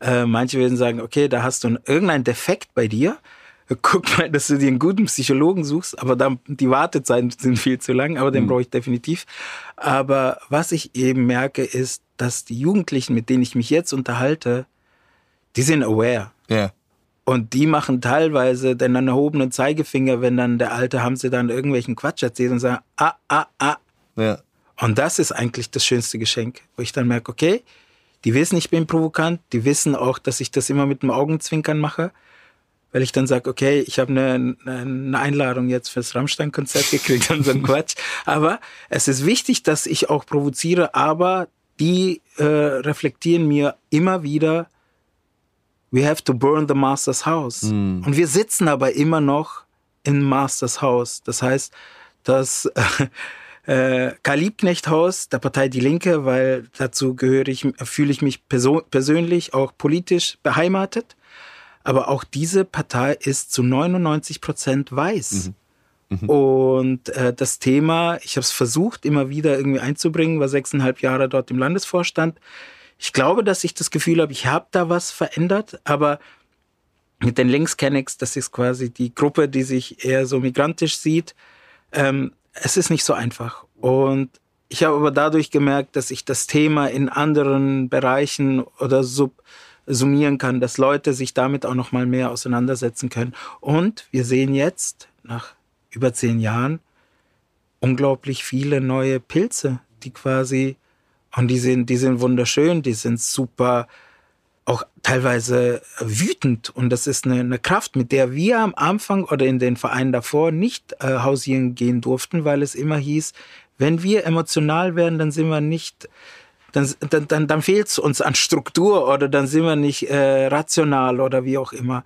Äh, manche werden sagen, okay, da hast du irgendeinen Defekt bei dir. Guck mal, dass du dir einen guten Psychologen suchst, aber dann, die Wartezeiten sind viel zu lang, aber den mhm. brauche ich definitiv. Aber was ich eben merke, ist, dass die Jugendlichen, mit denen ich mich jetzt unterhalte, die sind aware. Ja. Und die machen teilweise den erhobenen Zeigefinger, wenn dann der alte Hamse dann irgendwelchen Quatsch erzählt und sagen, ah, ah, ah. Ja. Und das ist eigentlich das schönste Geschenk, wo ich dann merke, okay, die wissen, ich bin provokant, die wissen auch, dass ich das immer mit dem Augenzwinkern mache, weil ich dann sage, okay, ich habe eine, eine Einladung jetzt fürs Rammstein-Konzert gekriegt und so ein Quatsch. Aber es ist wichtig, dass ich auch provoziere, aber die äh, reflektieren mir immer wieder, we have to burn the master's house. Mm. Und wir sitzen aber immer noch im Masters Haus. Das heißt, das äh, Karl Liebknecht Haus der Partei Die Linke, weil dazu gehöre ich, fühle ich mich persönlich auch politisch beheimatet. Aber auch diese Partei ist zu 99 Prozent weiß. Mhm. Mhm. Und äh, das Thema, ich habe es versucht, immer wieder irgendwie einzubringen, war sechseinhalb Jahre dort im Landesvorstand. Ich glaube, dass ich das Gefühl habe, ich habe da was verändert, aber mit den Linkskennex, das ist quasi die Gruppe, die sich eher so migrantisch sieht, ähm, es ist nicht so einfach. Und ich habe aber dadurch gemerkt, dass ich das Thema in anderen Bereichen oder sub summieren kann, dass Leute sich damit auch noch mal mehr auseinandersetzen können. Und wir sehen jetzt nach über zehn Jahren unglaublich viele neue Pilze, die quasi und die sind, die sind wunderschön, die sind super, auch teilweise wütend. Und das ist eine, eine Kraft, mit der wir am Anfang oder in den Vereinen davor nicht äh, hausieren gehen durften, weil es immer hieß, wenn wir emotional werden, dann sind wir nicht, dann, dann, dann, dann fehlt es uns an Struktur oder dann sind wir nicht äh, rational oder wie auch immer.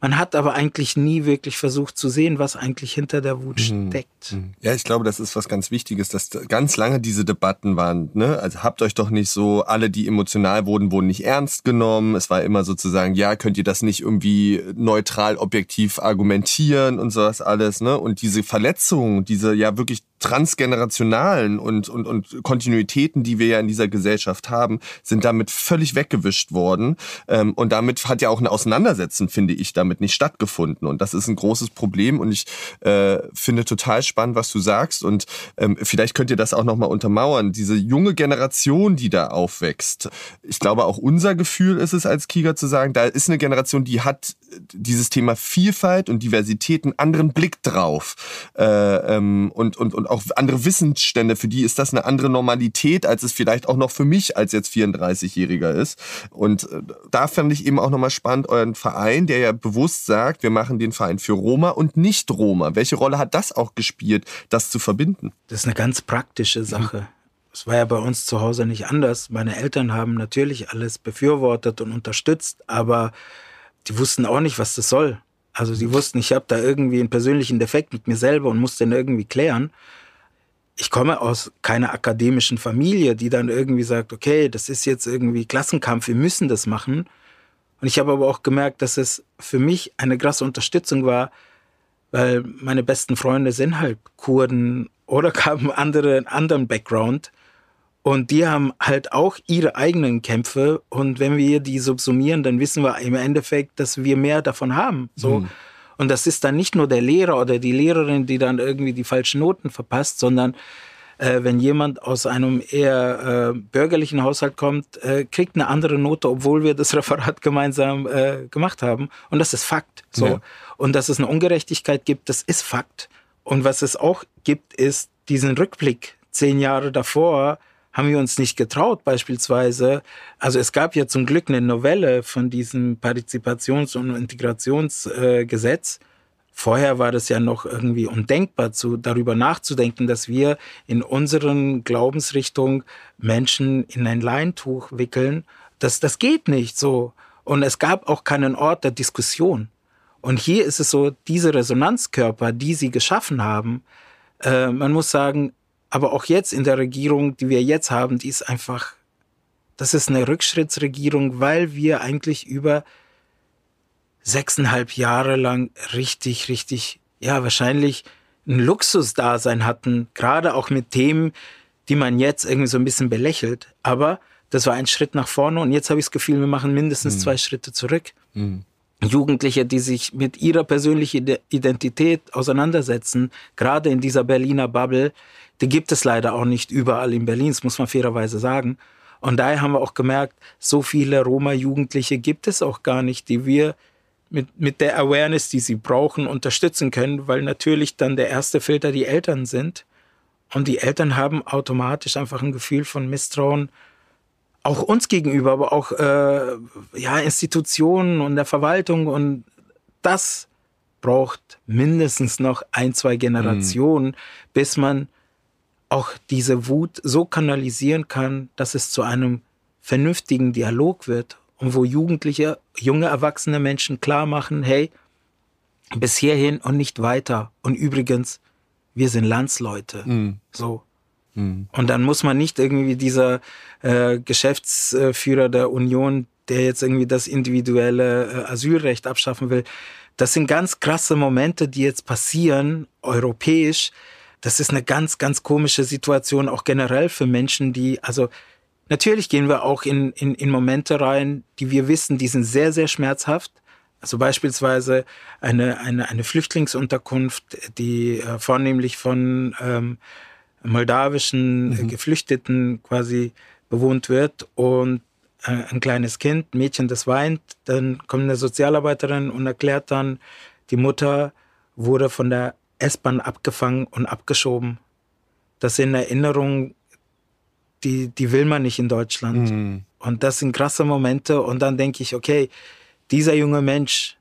Man hat aber eigentlich nie wirklich versucht zu sehen, was eigentlich hinter der Wut mhm. steckt. Mhm. Ja, ich glaube, das ist was ganz Wichtiges, dass ganz lange diese Debatten waren. Ne? Also habt euch doch nicht so, alle, die emotional wurden, wurden nicht ernst genommen. Es war immer sozusagen, ja, könnt ihr das nicht irgendwie neutral, objektiv argumentieren und sowas alles. Ne? Und diese Verletzungen, diese ja wirklich transgenerationalen und, und, und Kontinuitäten, die wir ja in dieser Gesellschaft haben, sind damit völlig weggewischt worden. Ähm, und damit hat ja auch ein Auseinandersetzen, finde ich, damit nicht stattgefunden. Und das ist ein großes Problem. Und ich äh, finde total spannend, was du sagst. Und ähm, vielleicht könnt ihr das auch nochmal untermauern. Diese junge Generation, die da aufwächst. Ich glaube, auch unser Gefühl ist es als Kieger zu sagen, da ist eine Generation, die hat dieses Thema Vielfalt und Diversität einen anderen Blick drauf. Äh, ähm, und, und, und auch andere Wissensstände, für die ist das eine andere Normalität, als es vielleicht auch noch für mich als jetzt 34-Jähriger ist. Und äh, da fand ich eben auch nochmal spannend, euren Verein, der ja bewusst sagt, wir machen den Verein für Roma und nicht Roma. Welche Rolle hat das auch gespielt, das zu verbinden? Das ist eine ganz praktische Sache. Es war ja bei uns zu Hause nicht anders. Meine Eltern haben natürlich alles befürwortet und unterstützt, aber die wussten auch nicht, was das soll. Also die wussten, ich habe da irgendwie einen persönlichen Defekt mit mir selber und muss den irgendwie klären ich komme aus keiner akademischen Familie, die dann irgendwie sagt, okay, das ist jetzt irgendwie Klassenkampf, wir müssen das machen. Und ich habe aber auch gemerkt, dass es für mich eine krasse Unterstützung war, weil meine besten Freunde sind halt Kurden oder haben andere, einen anderen Background. Und die haben halt auch ihre eigenen Kämpfe. Und wenn wir die subsumieren, dann wissen wir im Endeffekt, dass wir mehr davon haben. So. Mhm. Und das ist dann nicht nur der Lehrer oder die Lehrerin, die dann irgendwie die falschen Noten verpasst, sondern äh, wenn jemand aus einem eher äh, bürgerlichen Haushalt kommt, äh, kriegt eine andere Note, obwohl wir das Referat gemeinsam äh, gemacht haben. Und das ist Fakt. So. Ja. Und dass es eine Ungerechtigkeit gibt, das ist Fakt. Und was es auch gibt, ist diesen Rückblick. Zehn Jahre davor haben wir uns nicht getraut, beispielsweise. Also es gab ja zum Glück eine Novelle von diesem Partizipations- und Integrationsgesetz. Äh, Vorher war das ja noch irgendwie undenkbar, zu, darüber nachzudenken, dass wir in unseren Glaubensrichtung Menschen in ein Leintuch wickeln. Das, das geht nicht so. Und es gab auch keinen Ort der Diskussion. Und hier ist es so, diese Resonanzkörper, die sie geschaffen haben, äh, man muss sagen, aber auch jetzt in der Regierung, die wir jetzt haben, die ist einfach, das ist eine Rückschrittsregierung, weil wir eigentlich über sechseinhalb Jahre lang richtig, richtig, ja, wahrscheinlich ein Luxusdasein hatten, gerade auch mit Themen, die man jetzt irgendwie so ein bisschen belächelt. Aber das war ein Schritt nach vorne und jetzt habe ich das Gefühl, wir machen mindestens mhm. zwei Schritte zurück. Mhm. Jugendliche, die sich mit ihrer persönlichen Identität auseinandersetzen, gerade in dieser Berliner Bubble, die gibt es leider auch nicht überall in Berlin, das muss man fairerweise sagen. Und daher haben wir auch gemerkt, so viele Roma-Jugendliche gibt es auch gar nicht, die wir mit, mit der Awareness, die sie brauchen, unterstützen können, weil natürlich dann der erste Filter die Eltern sind. Und die Eltern haben automatisch einfach ein Gefühl von Misstrauen, auch uns gegenüber, aber auch äh, ja, Institutionen und der Verwaltung. Und das braucht mindestens noch ein, zwei Generationen, mhm. bis man auch diese Wut so kanalisieren kann, dass es zu einem vernünftigen Dialog wird und wo Jugendliche, junge, erwachsene Menschen klar machen, hey, bis hierhin und nicht weiter. Und übrigens, wir sind Landsleute. Mhm. So. Mhm. Und dann muss man nicht irgendwie dieser äh, Geschäftsführer der Union, der jetzt irgendwie das individuelle äh, Asylrecht abschaffen will. Das sind ganz krasse Momente, die jetzt passieren, europäisch. Das ist eine ganz, ganz komische Situation, auch generell für Menschen, die, also Natürlich gehen wir auch in, in, in Momente rein, die wir wissen, die sind sehr, sehr schmerzhaft. Also beispielsweise eine, eine, eine Flüchtlingsunterkunft, die äh, vornehmlich von ähm, moldawischen mhm. Geflüchteten quasi bewohnt wird und äh, ein kleines Kind, Mädchen, das weint, dann kommt eine Sozialarbeiterin und erklärt dann, die Mutter wurde von der S-Bahn abgefangen und abgeschoben. Das sind Erinnerungen, die, die will man nicht in Deutschland. Mhm. Und das sind krasse Momente. Und dann denke ich, okay, dieser junge Mensch,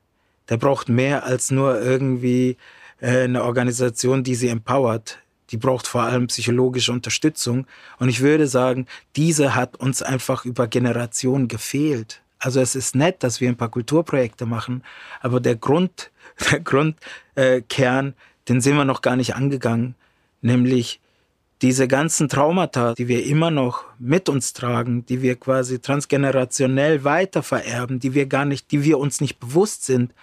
der braucht mehr als nur irgendwie äh, eine Organisation, die sie empowert. Die braucht vor allem psychologische Unterstützung. Und ich würde sagen, diese hat uns einfach über Generationen gefehlt. Also es ist nett, dass wir ein paar Kulturprojekte machen, aber der Grund, der Grundkern, äh, den sind wir noch gar nicht angegangen, nämlich diese ganzen Traumata, die wir immer noch mit uns tragen, die wir quasi transgenerationell weitervererben, die wir gar nicht, die wir uns nicht bewusst sind,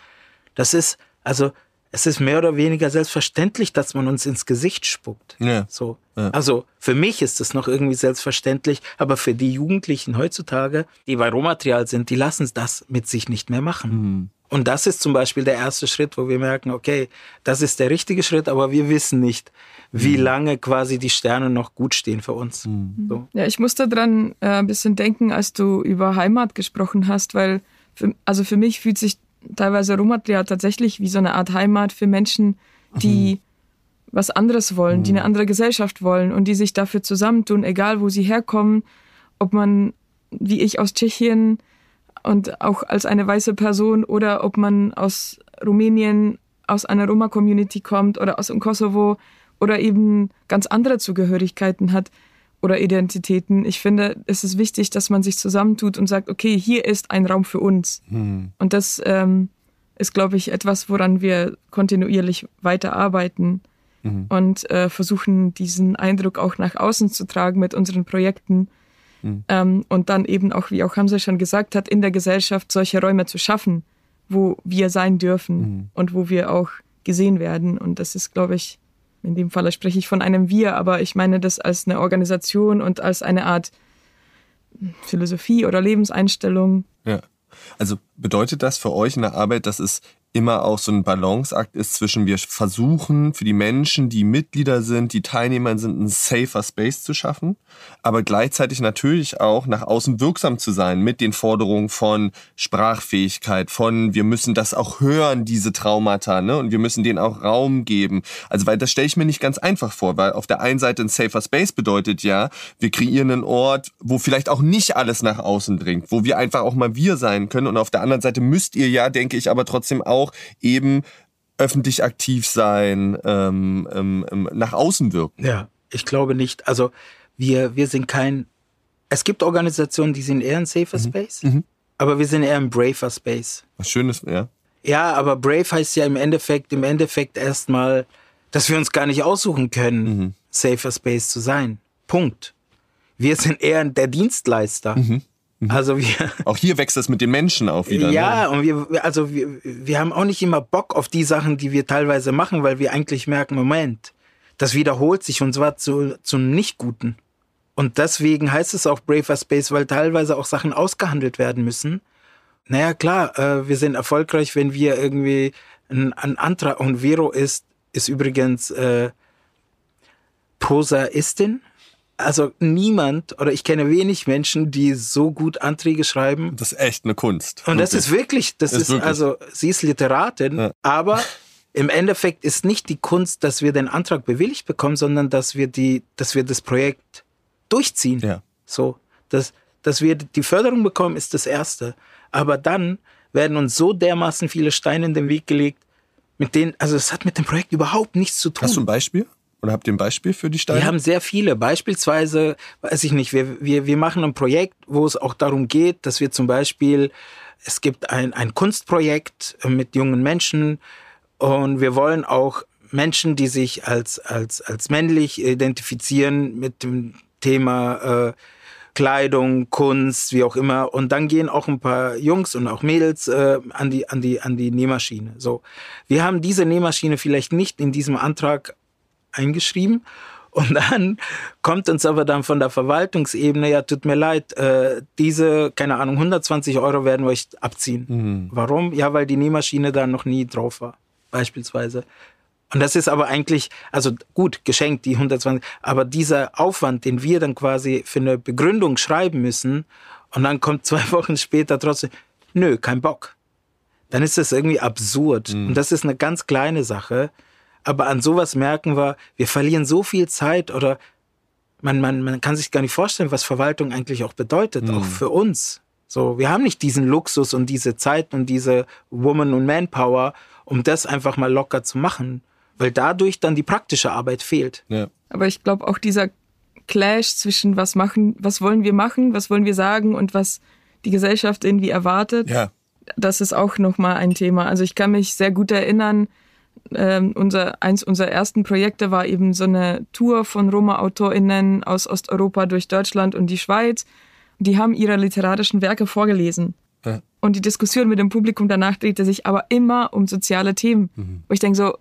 das ist, also, es ist mehr oder weniger selbstverständlich, dass man uns ins Gesicht spuckt. Ja. So. Ja. Also, für mich ist es noch irgendwie selbstverständlich, aber für die Jugendlichen heutzutage, die bei Rohmaterial sind, die lassen das mit sich nicht mehr machen. Mhm. Und das ist zum Beispiel der erste Schritt, wo wir merken, okay, das ist der richtige Schritt, aber wir wissen nicht, wie mhm. lange quasi die Sterne noch gut stehen für uns. Mhm. So. Ja, ich musste dran äh, ein bisschen denken, als du über Heimat gesprochen hast, weil für, also für mich fühlt sich teilweise Rohmaterial tatsächlich wie so eine Art Heimat für Menschen, die mhm. was anderes wollen, die eine mhm. andere Gesellschaft wollen und die sich dafür zusammentun, egal wo sie herkommen, ob man wie ich aus Tschechien und auch als eine weiße Person oder ob man aus Rumänien, aus einer Roma-Community kommt oder aus dem Kosovo oder eben ganz andere Zugehörigkeiten hat oder Identitäten. Ich finde, es ist wichtig, dass man sich zusammentut und sagt, okay, hier ist ein Raum für uns. Hm. Und das ähm, ist, glaube ich, etwas, woran wir kontinuierlich weiterarbeiten mhm. und äh, versuchen, diesen Eindruck auch nach außen zu tragen mit unseren Projekten. Mhm. Ähm, und dann eben auch, wie auch Hamza schon gesagt hat, in der Gesellschaft solche Räume zu schaffen, wo wir sein dürfen mhm. und wo wir auch gesehen werden. Und das ist, glaube ich, in dem Fall spreche ich von einem Wir, aber ich meine das als eine Organisation und als eine Art Philosophie oder Lebenseinstellung. Ja. Also bedeutet das für euch in der Arbeit, dass es immer auch so ein Balanceakt ist zwischen wir versuchen für die Menschen, die Mitglieder sind, die Teilnehmer sind, einen safer Space zu schaffen, aber gleichzeitig natürlich auch nach außen wirksam zu sein mit den Forderungen von Sprachfähigkeit, von wir müssen das auch hören, diese Traumata, ne? Und wir müssen denen auch Raum geben. Also weil das stelle ich mir nicht ganz einfach vor, weil auf der einen Seite ein safer Space bedeutet ja, wir kreieren einen Ort, wo vielleicht auch nicht alles nach außen dringt, wo wir einfach auch mal wir sein können und auf der anderen Seite müsst ihr ja, denke ich, aber trotzdem auch eben öffentlich aktiv sein, ähm, ähm, ähm, nach außen wirken. Ja, ich glaube nicht. Also wir, wir sind kein. Es gibt Organisationen, die sind eher ein safer mhm. Space, mhm. aber wir sind eher ein braver Space. Was Schönes, ja. Ja, aber brave heißt ja im Endeffekt, im Endeffekt erstmal, dass wir uns gar nicht aussuchen können, mhm. safer Space zu sein. Punkt. Wir sind eher der Dienstleister. Mhm. Mhm. Also wir. Auch hier wächst es mit den Menschen auch wieder. Ja, ne? und wir, also wir, wir haben auch nicht immer Bock auf die Sachen, die wir teilweise machen, weil wir eigentlich merken, Moment, das wiederholt sich und zwar zu, zu Nicht-Guten. Und deswegen heißt es auch Braver Space, weil teilweise auch Sachen ausgehandelt werden müssen. Naja, klar, äh, wir sind erfolgreich, wenn wir irgendwie ein, ein Antrag, und Vero ist, ist übrigens äh, Prosaistin, also niemand oder ich kenne wenig Menschen, die so gut Anträge schreiben. Das ist echt eine Kunst. Und das ist wirklich, das, das ist, wirklich. also, sie ist Literatin, ja. aber im Endeffekt ist nicht die Kunst, dass wir den Antrag bewilligt bekommen, sondern dass wir die, dass wir das Projekt durchziehen. Ja. So, dass, dass wir die Förderung bekommen, ist das Erste. Aber dann werden uns so dermaßen viele Steine in den Weg gelegt, mit denen, also es hat mit dem Projekt überhaupt nichts zu tun. Hast du ein Beispiel? Oder habt ihr ein Beispiel für die Steine? Wir haben sehr viele. Beispielsweise, weiß ich nicht, wir, wir, wir machen ein Projekt, wo es auch darum geht, dass wir zum Beispiel, es gibt ein, ein Kunstprojekt mit jungen Menschen und wir wollen auch Menschen, die sich als, als, als männlich identifizieren mit dem Thema äh, Kleidung, Kunst, wie auch immer. Und dann gehen auch ein paar Jungs und auch Mädels äh, an die an die an die Nähmaschine. So, wir haben diese Nähmaschine vielleicht nicht in diesem Antrag eingeschrieben. Und dann kommt uns aber dann von der Verwaltungsebene, ja, tut mir leid, äh, diese, keine Ahnung, 120 Euro werden wir euch abziehen. Mhm. Warum? Ja, weil die Nähmaschine da noch nie drauf war, beispielsweise. Und das ist aber eigentlich, also gut, geschenkt, die 120, aber dieser Aufwand, den wir dann quasi für eine Begründung schreiben müssen, und dann kommt zwei Wochen später trotzdem, nö, kein Bock. Dann ist das irgendwie absurd. Mhm. Und das ist eine ganz kleine Sache. Aber an sowas merken wir, wir verlieren so viel Zeit oder man, man, man kann sich gar nicht vorstellen, was Verwaltung eigentlich auch bedeutet, mhm. auch für uns. So, wir haben nicht diesen Luxus und diese Zeit und diese Woman- und Manpower, um das einfach mal locker zu machen, weil dadurch dann die praktische Arbeit fehlt. Ja. Aber ich glaube auch dieser Clash zwischen was machen, was wollen wir machen, was wollen wir sagen und was die Gesellschaft irgendwie erwartet, ja. das ist auch nochmal ein Thema. Also ich kann mich sehr gut erinnern, ähm, unser, eins unserer ersten Projekte war eben so eine Tour von Roma-AutorInnen aus Osteuropa durch Deutschland und die Schweiz. Die haben ihre literarischen Werke vorgelesen. Ja. Und die Diskussion mit dem Publikum danach drehte sich aber immer um soziale Themen. Mhm. Wo ich denke so,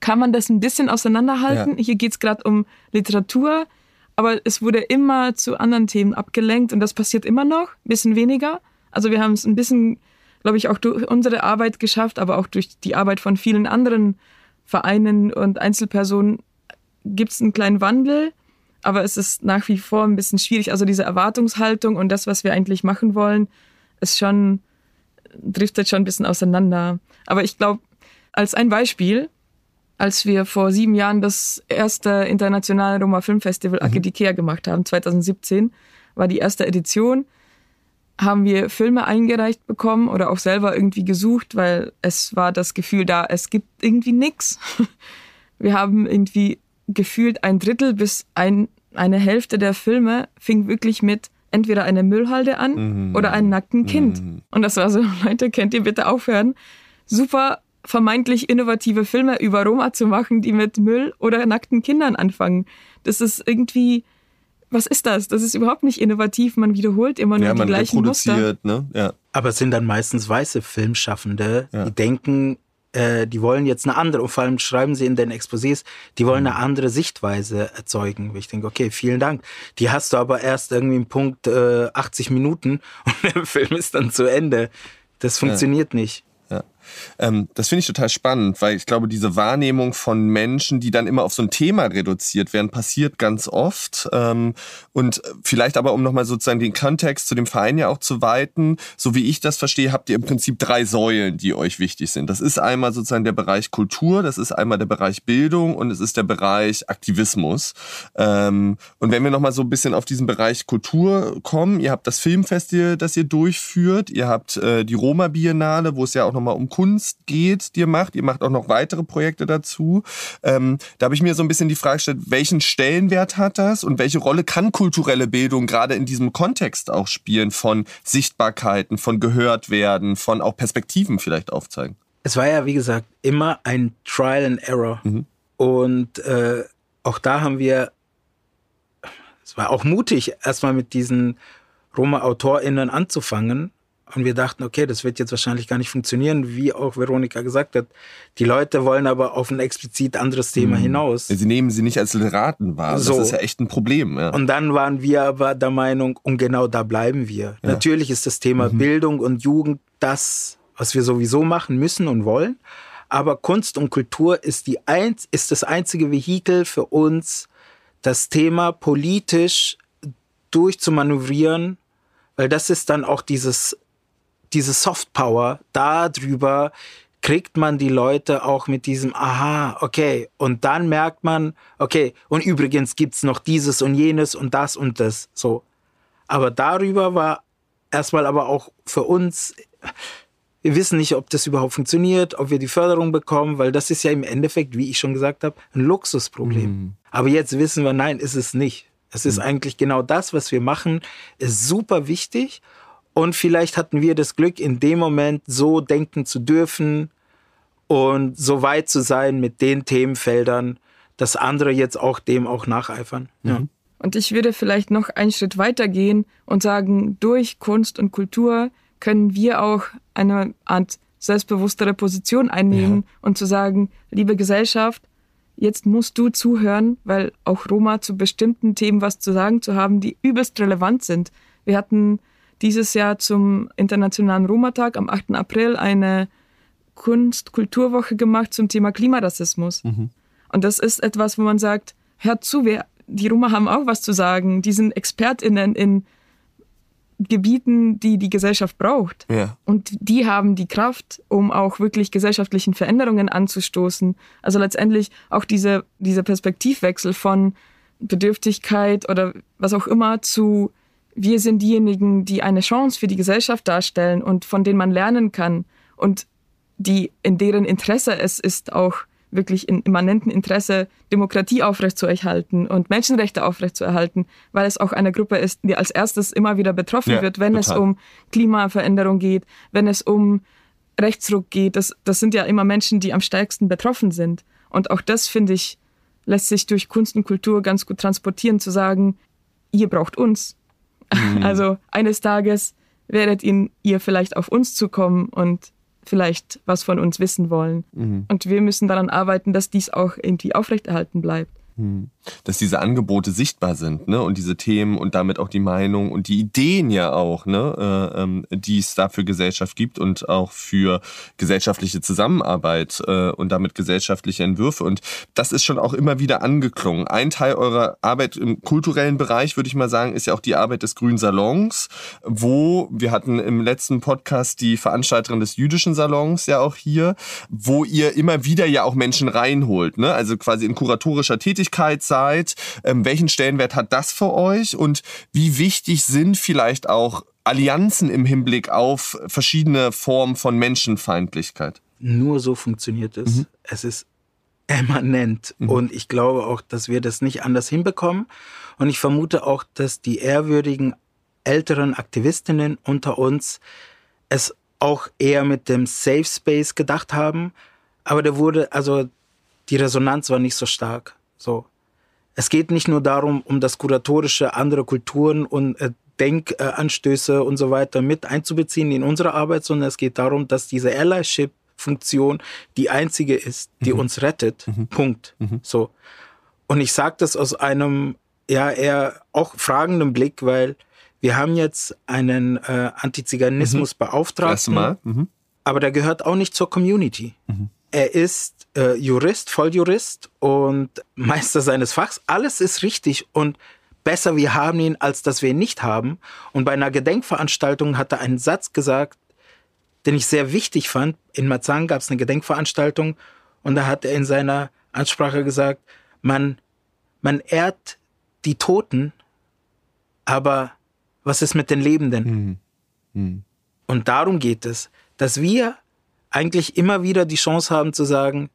kann man das ein bisschen auseinanderhalten? Ja. Hier geht es gerade um Literatur, aber es wurde immer zu anderen Themen abgelenkt und das passiert immer noch, ein bisschen weniger. Also wir haben es ein bisschen glaube ich, auch durch unsere Arbeit geschafft, aber auch durch die Arbeit von vielen anderen Vereinen und Einzelpersonen gibt es einen kleinen Wandel. Aber es ist nach wie vor ein bisschen schwierig. Also diese Erwartungshaltung und das, was wir eigentlich machen wollen, ist schon, driftet schon ein bisschen auseinander. Aber ich glaube, als ein Beispiel, als wir vor sieben Jahren das erste internationale Roma Filmfestival mhm. Akedikea gemacht haben, 2017, war die erste Edition haben wir Filme eingereicht bekommen oder auch selber irgendwie gesucht, weil es war das Gefühl da, es gibt irgendwie nichts. Wir haben irgendwie gefühlt ein Drittel bis ein, eine Hälfte der Filme fing wirklich mit entweder einer Müllhalde an mhm. oder einem nackten Kind. Mhm. Und das war so, Leute, könnt ihr bitte aufhören, super vermeintlich innovative Filme über Roma zu machen, die mit Müll oder nackten Kindern anfangen. Das ist irgendwie, was ist das? Das ist überhaupt nicht innovativ. Man wiederholt immer nur ja, die gleichen Muster. Ne? Ja. Aber es sind dann meistens weiße Filmschaffende, ja. die denken, äh, die wollen jetzt eine andere, und vor allem schreiben sie in den Exposés, die wollen eine andere Sichtweise erzeugen. Ich denke, okay, vielen Dank. Die hast du aber erst irgendwie im Punkt äh, 80 Minuten und der Film ist dann zu Ende. Das funktioniert ja. nicht. Ähm, das finde ich total spannend, weil ich glaube, diese Wahrnehmung von Menschen, die dann immer auf so ein Thema reduziert werden, passiert ganz oft. Ähm, und vielleicht aber, um nochmal sozusagen den Kontext zu dem Verein ja auch zu weiten, so wie ich das verstehe, habt ihr im Prinzip drei Säulen, die euch wichtig sind. Das ist einmal sozusagen der Bereich Kultur, das ist einmal der Bereich Bildung und es ist der Bereich Aktivismus. Ähm, und wenn wir nochmal so ein bisschen auf diesen Bereich Kultur kommen, ihr habt das Filmfestival, das ihr durchführt, ihr habt äh, die Roma Biennale, wo es ja auch nochmal um Kunst geht, die ihr macht. Ihr macht auch noch weitere Projekte dazu. Ähm, da habe ich mir so ein bisschen die Frage gestellt, welchen Stellenwert hat das und welche Rolle kann kulturelle Bildung gerade in diesem Kontext auch spielen von Sichtbarkeiten, von gehört werden, von auch Perspektiven vielleicht aufzeigen? Es war ja, wie gesagt, immer ein Trial and Error. Mhm. Und äh, auch da haben wir, es war auch mutig, erstmal mit diesen Roma-AutorInnen anzufangen und wir dachten, okay, das wird jetzt wahrscheinlich gar nicht funktionieren, wie auch Veronika gesagt hat. Die Leute wollen aber auf ein explizit anderes Thema mhm. hinaus. Sie nehmen sie nicht als Literaten wahr. So. Das ist ja echt ein Problem. Ja. Und dann waren wir aber der Meinung, und genau da bleiben wir. Ja. Natürlich ist das Thema mhm. Bildung und Jugend das, was wir sowieso machen müssen und wollen. Aber Kunst und Kultur ist, die ein, ist das einzige Vehikel für uns, das Thema politisch durchzumanövrieren, weil das ist dann auch dieses diese Softpower, darüber kriegt man die Leute auch mit diesem, aha, okay. Und dann merkt man, okay, und übrigens gibt's noch dieses und jenes und das und das, so. Aber darüber war erstmal aber auch für uns, wir wissen nicht, ob das überhaupt funktioniert, ob wir die Förderung bekommen, weil das ist ja im Endeffekt, wie ich schon gesagt habe, ein Luxusproblem. Mhm. Aber jetzt wissen wir, nein, ist es nicht. Es ist mhm. eigentlich genau das, was wir machen, ist super wichtig und vielleicht hatten wir das Glück, in dem Moment so denken zu dürfen und so weit zu sein mit den Themenfeldern, dass andere jetzt auch dem auch nacheifern. Ja. Mhm. Und ich würde vielleicht noch einen Schritt weiter gehen und sagen, durch Kunst und Kultur können wir auch eine Art selbstbewusstere Position einnehmen ja. und zu sagen, liebe Gesellschaft, jetzt musst du zuhören, weil auch Roma zu bestimmten Themen was zu sagen zu haben, die übelst relevant sind. Wir hatten dieses Jahr zum Internationalen Roma-Tag am 8. April eine Kunst-Kulturwoche gemacht zum Thema Klimarassismus. Mhm. Und das ist etwas, wo man sagt, hört zu, wir, die Roma haben auch was zu sagen. Die sind ExpertInnen in Gebieten, die die Gesellschaft braucht. Ja. Und die haben die Kraft, um auch wirklich gesellschaftlichen Veränderungen anzustoßen. Also letztendlich auch diese, dieser Perspektivwechsel von Bedürftigkeit oder was auch immer zu wir sind diejenigen, die eine Chance für die Gesellschaft darstellen und von denen man lernen kann und die in deren Interesse es ist, auch wirklich in immanenten Interesse Demokratie aufrechtzuerhalten und Menschenrechte aufrechtzuerhalten, weil es auch eine Gruppe ist, die als erstes immer wieder betroffen ja, wird, wenn total. es um Klimaveränderung geht, wenn es um Rechtsruck geht. Das, das sind ja immer Menschen, die am stärksten betroffen sind. Und auch das, finde ich, lässt sich durch Kunst und Kultur ganz gut transportieren, zu sagen, ihr braucht uns, Mhm. Also eines Tages werdet ihr vielleicht auf uns zukommen und vielleicht was von uns wissen wollen. Mhm. Und wir müssen daran arbeiten, dass dies auch irgendwie aufrechterhalten bleibt. Hm. Dass diese Angebote sichtbar sind, ne? Und diese Themen und damit auch die Meinung und die Ideen ja auch, ne? Äh, ähm, die es da für Gesellschaft gibt und auch für gesellschaftliche Zusammenarbeit äh, und damit gesellschaftliche Entwürfe. Und das ist schon auch immer wieder angeklungen. Ein Teil eurer Arbeit im kulturellen Bereich, würde ich mal sagen, ist ja auch die Arbeit des Grünen Salons, wo wir hatten im letzten Podcast die Veranstalterin des jüdischen Salons ja auch hier, wo ihr immer wieder ja auch Menschen reinholt, ne? Also quasi in kuratorischer Tätigkeit seid. Ähm, welchen Stellenwert hat das für euch und wie wichtig sind vielleicht auch Allianzen im Hinblick auf verschiedene Formen von Menschenfeindlichkeit? Nur so funktioniert es. Mhm. Es ist immanent. Mhm. Und ich glaube auch, dass wir das nicht anders hinbekommen. Und ich vermute auch, dass die ehrwürdigen älteren Aktivistinnen unter uns es auch eher mit dem Safe Space gedacht haben. Aber der wurde, also die Resonanz war nicht so stark. So. Es geht nicht nur darum, um das Kuratorische andere Kulturen und äh, Denkanstöße und so weiter mit einzubeziehen in unsere Arbeit, sondern es geht darum, dass diese Allyship-Funktion die einzige ist, die mhm. uns rettet. Mhm. Punkt. Mhm. So. Und ich sage das aus einem ja eher auch fragenden Blick, weil wir haben jetzt einen äh, Antiziganismusbeauftragten. Mhm. Mhm. aber der gehört auch nicht zur Community. Er ist äh, Jurist, Volljurist und Meister seines Fachs. Alles ist richtig und besser wir haben ihn, als dass wir ihn nicht haben. Und bei einer Gedenkveranstaltung hat er einen Satz gesagt, den ich sehr wichtig fand. In Marzahn gab es eine Gedenkveranstaltung und da hat er in seiner Ansprache gesagt, man, man ehrt die Toten, aber was ist mit den Lebenden? Mhm. Mhm. Und darum geht es, dass wir eigentlich immer wieder die Chance haben zu sagen,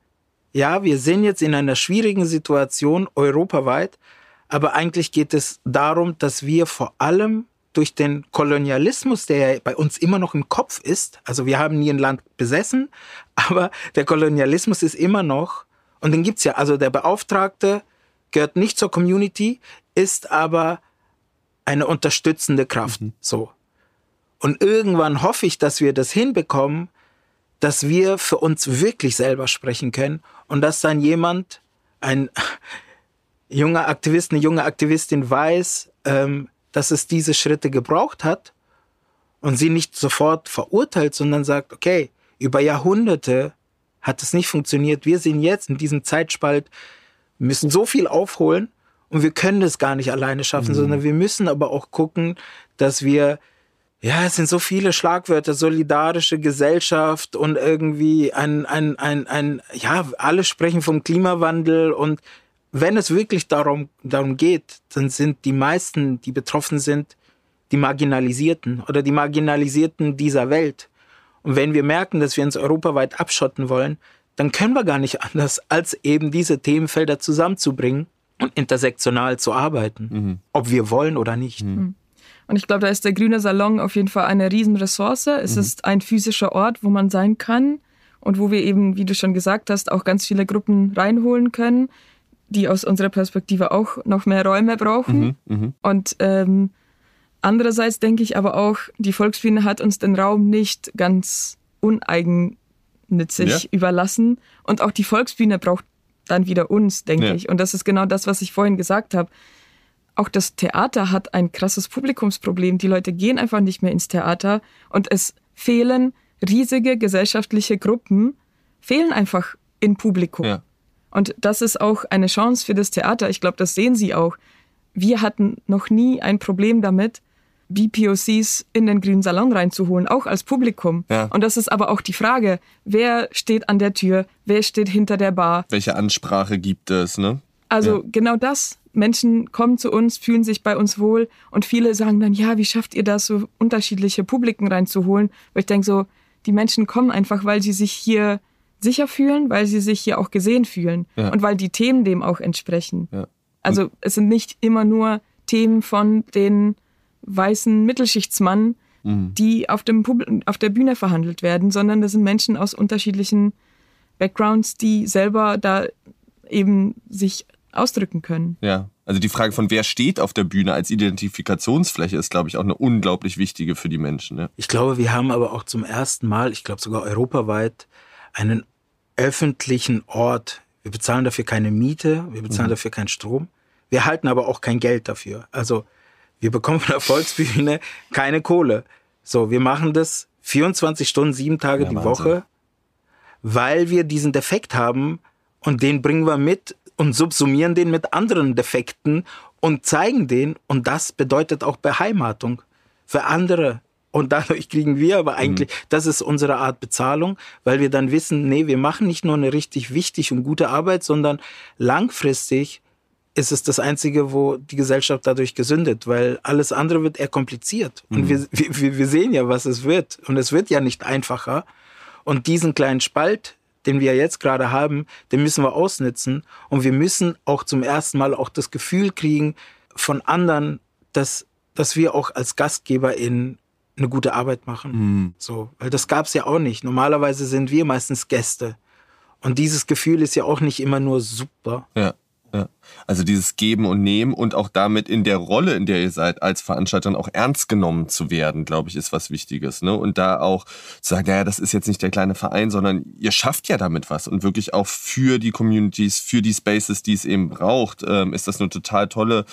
ja, wir sind jetzt in einer schwierigen Situation europaweit, aber eigentlich geht es darum, dass wir vor allem durch den Kolonialismus, der bei uns immer noch im Kopf ist, also wir haben nie ein Land besessen, aber der Kolonialismus ist immer noch, und den gibt's ja, also der Beauftragte gehört nicht zur Community, ist aber eine unterstützende Kraft. Mhm. So. Und irgendwann hoffe ich, dass wir das hinbekommen, dass wir für uns wirklich selber sprechen können und dass dann jemand, ein junger Aktivist, eine junge Aktivistin weiß, ähm, dass es diese Schritte gebraucht hat und sie nicht sofort verurteilt, sondern sagt, okay, über Jahrhunderte hat es nicht funktioniert. Wir sind jetzt in diesem Zeitspalt, müssen so viel aufholen und wir können das gar nicht alleine schaffen, mhm. sondern wir müssen aber auch gucken, dass wir ja, es sind so viele Schlagwörter, solidarische Gesellschaft und irgendwie ein, ein, ein, ein, ja, alle sprechen vom Klimawandel und wenn es wirklich darum, darum geht, dann sind die meisten, die betroffen sind, die Marginalisierten oder die Marginalisierten dieser Welt. Und wenn wir merken, dass wir uns europaweit abschotten wollen, dann können wir gar nicht anders, als eben diese Themenfelder zusammenzubringen und intersektional zu arbeiten, mhm. ob wir wollen oder nicht. Mhm. Und ich glaube, da ist der Grüne Salon auf jeden Fall eine Riesenressource. Es mhm. ist ein physischer Ort, wo man sein kann und wo wir eben, wie du schon gesagt hast, auch ganz viele Gruppen reinholen können, die aus unserer Perspektive auch noch mehr Räume brauchen. Mhm, mh. Und ähm, andererseits denke ich aber auch, die Volksbühne hat uns den Raum nicht ganz uneigennützig ja. überlassen. Und auch die Volksbühne braucht dann wieder uns, denke ja. ich. Und das ist genau das, was ich vorhin gesagt habe auch das Theater hat ein krasses Publikumsproblem. Die Leute gehen einfach nicht mehr ins Theater und es fehlen riesige gesellschaftliche Gruppen, fehlen einfach im Publikum. Ja. Und das ist auch eine Chance für das Theater. Ich glaube, das sehen Sie auch. Wir hatten noch nie ein Problem damit, BPOCs in den grünen Salon reinzuholen, auch als Publikum. Ja. Und das ist aber auch die Frage, wer steht an der Tür, wer steht hinter der Bar. Welche Ansprache gibt es, ne? Also ja. genau das. Menschen kommen zu uns, fühlen sich bei uns wohl und viele sagen dann, ja, wie schafft ihr das, so unterschiedliche Publiken reinzuholen? Weil ich denke so, die Menschen kommen einfach, weil sie sich hier sicher fühlen, weil sie sich hier auch gesehen fühlen ja. und weil die Themen dem auch entsprechen. Ja. Also es sind nicht immer nur Themen von den weißen Mittelschichtsmann, mhm. die auf, dem auf der Bühne verhandelt werden, sondern das sind Menschen aus unterschiedlichen Backgrounds, die selber da eben sich ausdrücken können. Ja, also die Frage von wer steht auf der Bühne als Identifikationsfläche ist, glaube ich, auch eine unglaublich wichtige für die Menschen. Ja. Ich glaube, wir haben aber auch zum ersten Mal, ich glaube sogar europaweit, einen öffentlichen Ort. Wir bezahlen dafür keine Miete, wir bezahlen mhm. dafür keinen Strom. Wir halten aber auch kein Geld dafür. Also wir bekommen von der Volksbühne keine Kohle. So, wir machen das 24 Stunden, sieben Tage ja, die Wahnsinn. Woche, weil wir diesen Defekt haben und den bringen wir mit und subsumieren den mit anderen Defekten und zeigen den. Und das bedeutet auch Beheimatung für andere. Und dadurch kriegen wir aber eigentlich, mhm. das ist unsere Art Bezahlung, weil wir dann wissen, nee, wir machen nicht nur eine richtig wichtig und gute Arbeit, sondern langfristig ist es das Einzige, wo die Gesellschaft dadurch gesündet, weil alles andere wird eher kompliziert. Und mhm. wir, wir, wir sehen ja, was es wird. Und es wird ja nicht einfacher. Und diesen kleinen Spalt, den wir jetzt gerade haben, den müssen wir ausnutzen. Und wir müssen auch zum ersten Mal auch das Gefühl kriegen von anderen, dass, dass wir auch als Gastgeber in eine gute Arbeit machen. Mhm. So, weil das gab es ja auch nicht. Normalerweise sind wir meistens Gäste. Und dieses Gefühl ist ja auch nicht immer nur super. Ja. Ja. Also dieses Geben und Nehmen und auch damit in der Rolle, in der ihr seid, als Veranstalter auch ernst genommen zu werden, glaube ich, ist was Wichtiges. Ne? Und da auch zu sagen, naja, das ist jetzt nicht der kleine Verein, sondern ihr schafft ja damit was und wirklich auch für die Communities, für die Spaces, die es eben braucht, ähm, ist das eine total tolle,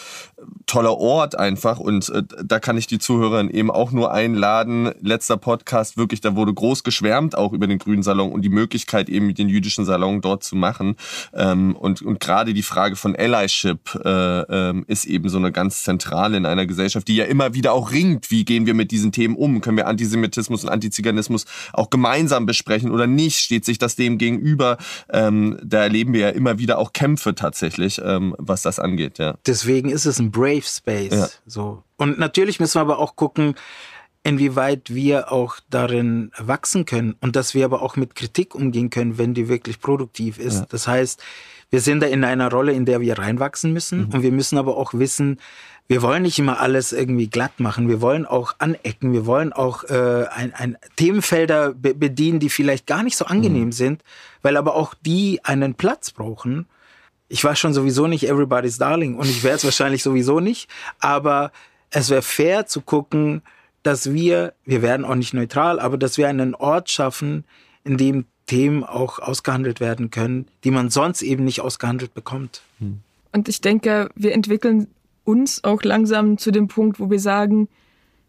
toller Ort einfach. Und äh, da kann ich die Zuhörer eben auch nur einladen. Letzter Podcast, wirklich, da wurde groß geschwärmt auch über den Grünen Salon und die Möglichkeit eben den jüdischen Salon dort zu machen. Ähm, und, und gerade die Frage von Allyship äh, äh, ist eben so eine ganz zentrale in einer Gesellschaft, die ja immer wieder auch ringt, wie gehen wir mit diesen Themen um? Können wir Antisemitismus und Antiziganismus auch gemeinsam besprechen oder nicht? Steht sich das dem gegenüber? Ähm, da erleben wir ja immer wieder auch Kämpfe tatsächlich, ähm, was das angeht. Ja. Deswegen ist es ein Brave Space. Ja. So. Und natürlich müssen wir aber auch gucken, inwieweit wir auch darin wachsen können und dass wir aber auch mit Kritik umgehen können, wenn die wirklich produktiv ist. Ja. Das heißt, wir sind da in einer Rolle, in der wir reinwachsen müssen. Mhm. Und wir müssen aber auch wissen, wir wollen nicht immer alles irgendwie glatt machen. Wir wollen auch anecken. Wir wollen auch äh, ein, ein Themenfelder be bedienen, die vielleicht gar nicht so angenehm mhm. sind, weil aber auch die einen Platz brauchen. Ich war schon sowieso nicht Everybody's Darling und ich wäre es wahrscheinlich sowieso nicht. Aber es wäre fair zu gucken, dass wir, wir werden auch nicht neutral, aber dass wir einen Ort schaffen, in dem Themen auch ausgehandelt werden können, die man sonst eben nicht ausgehandelt bekommt. Hm. Und ich denke, wir entwickeln uns auch langsam zu dem Punkt, wo wir sagen,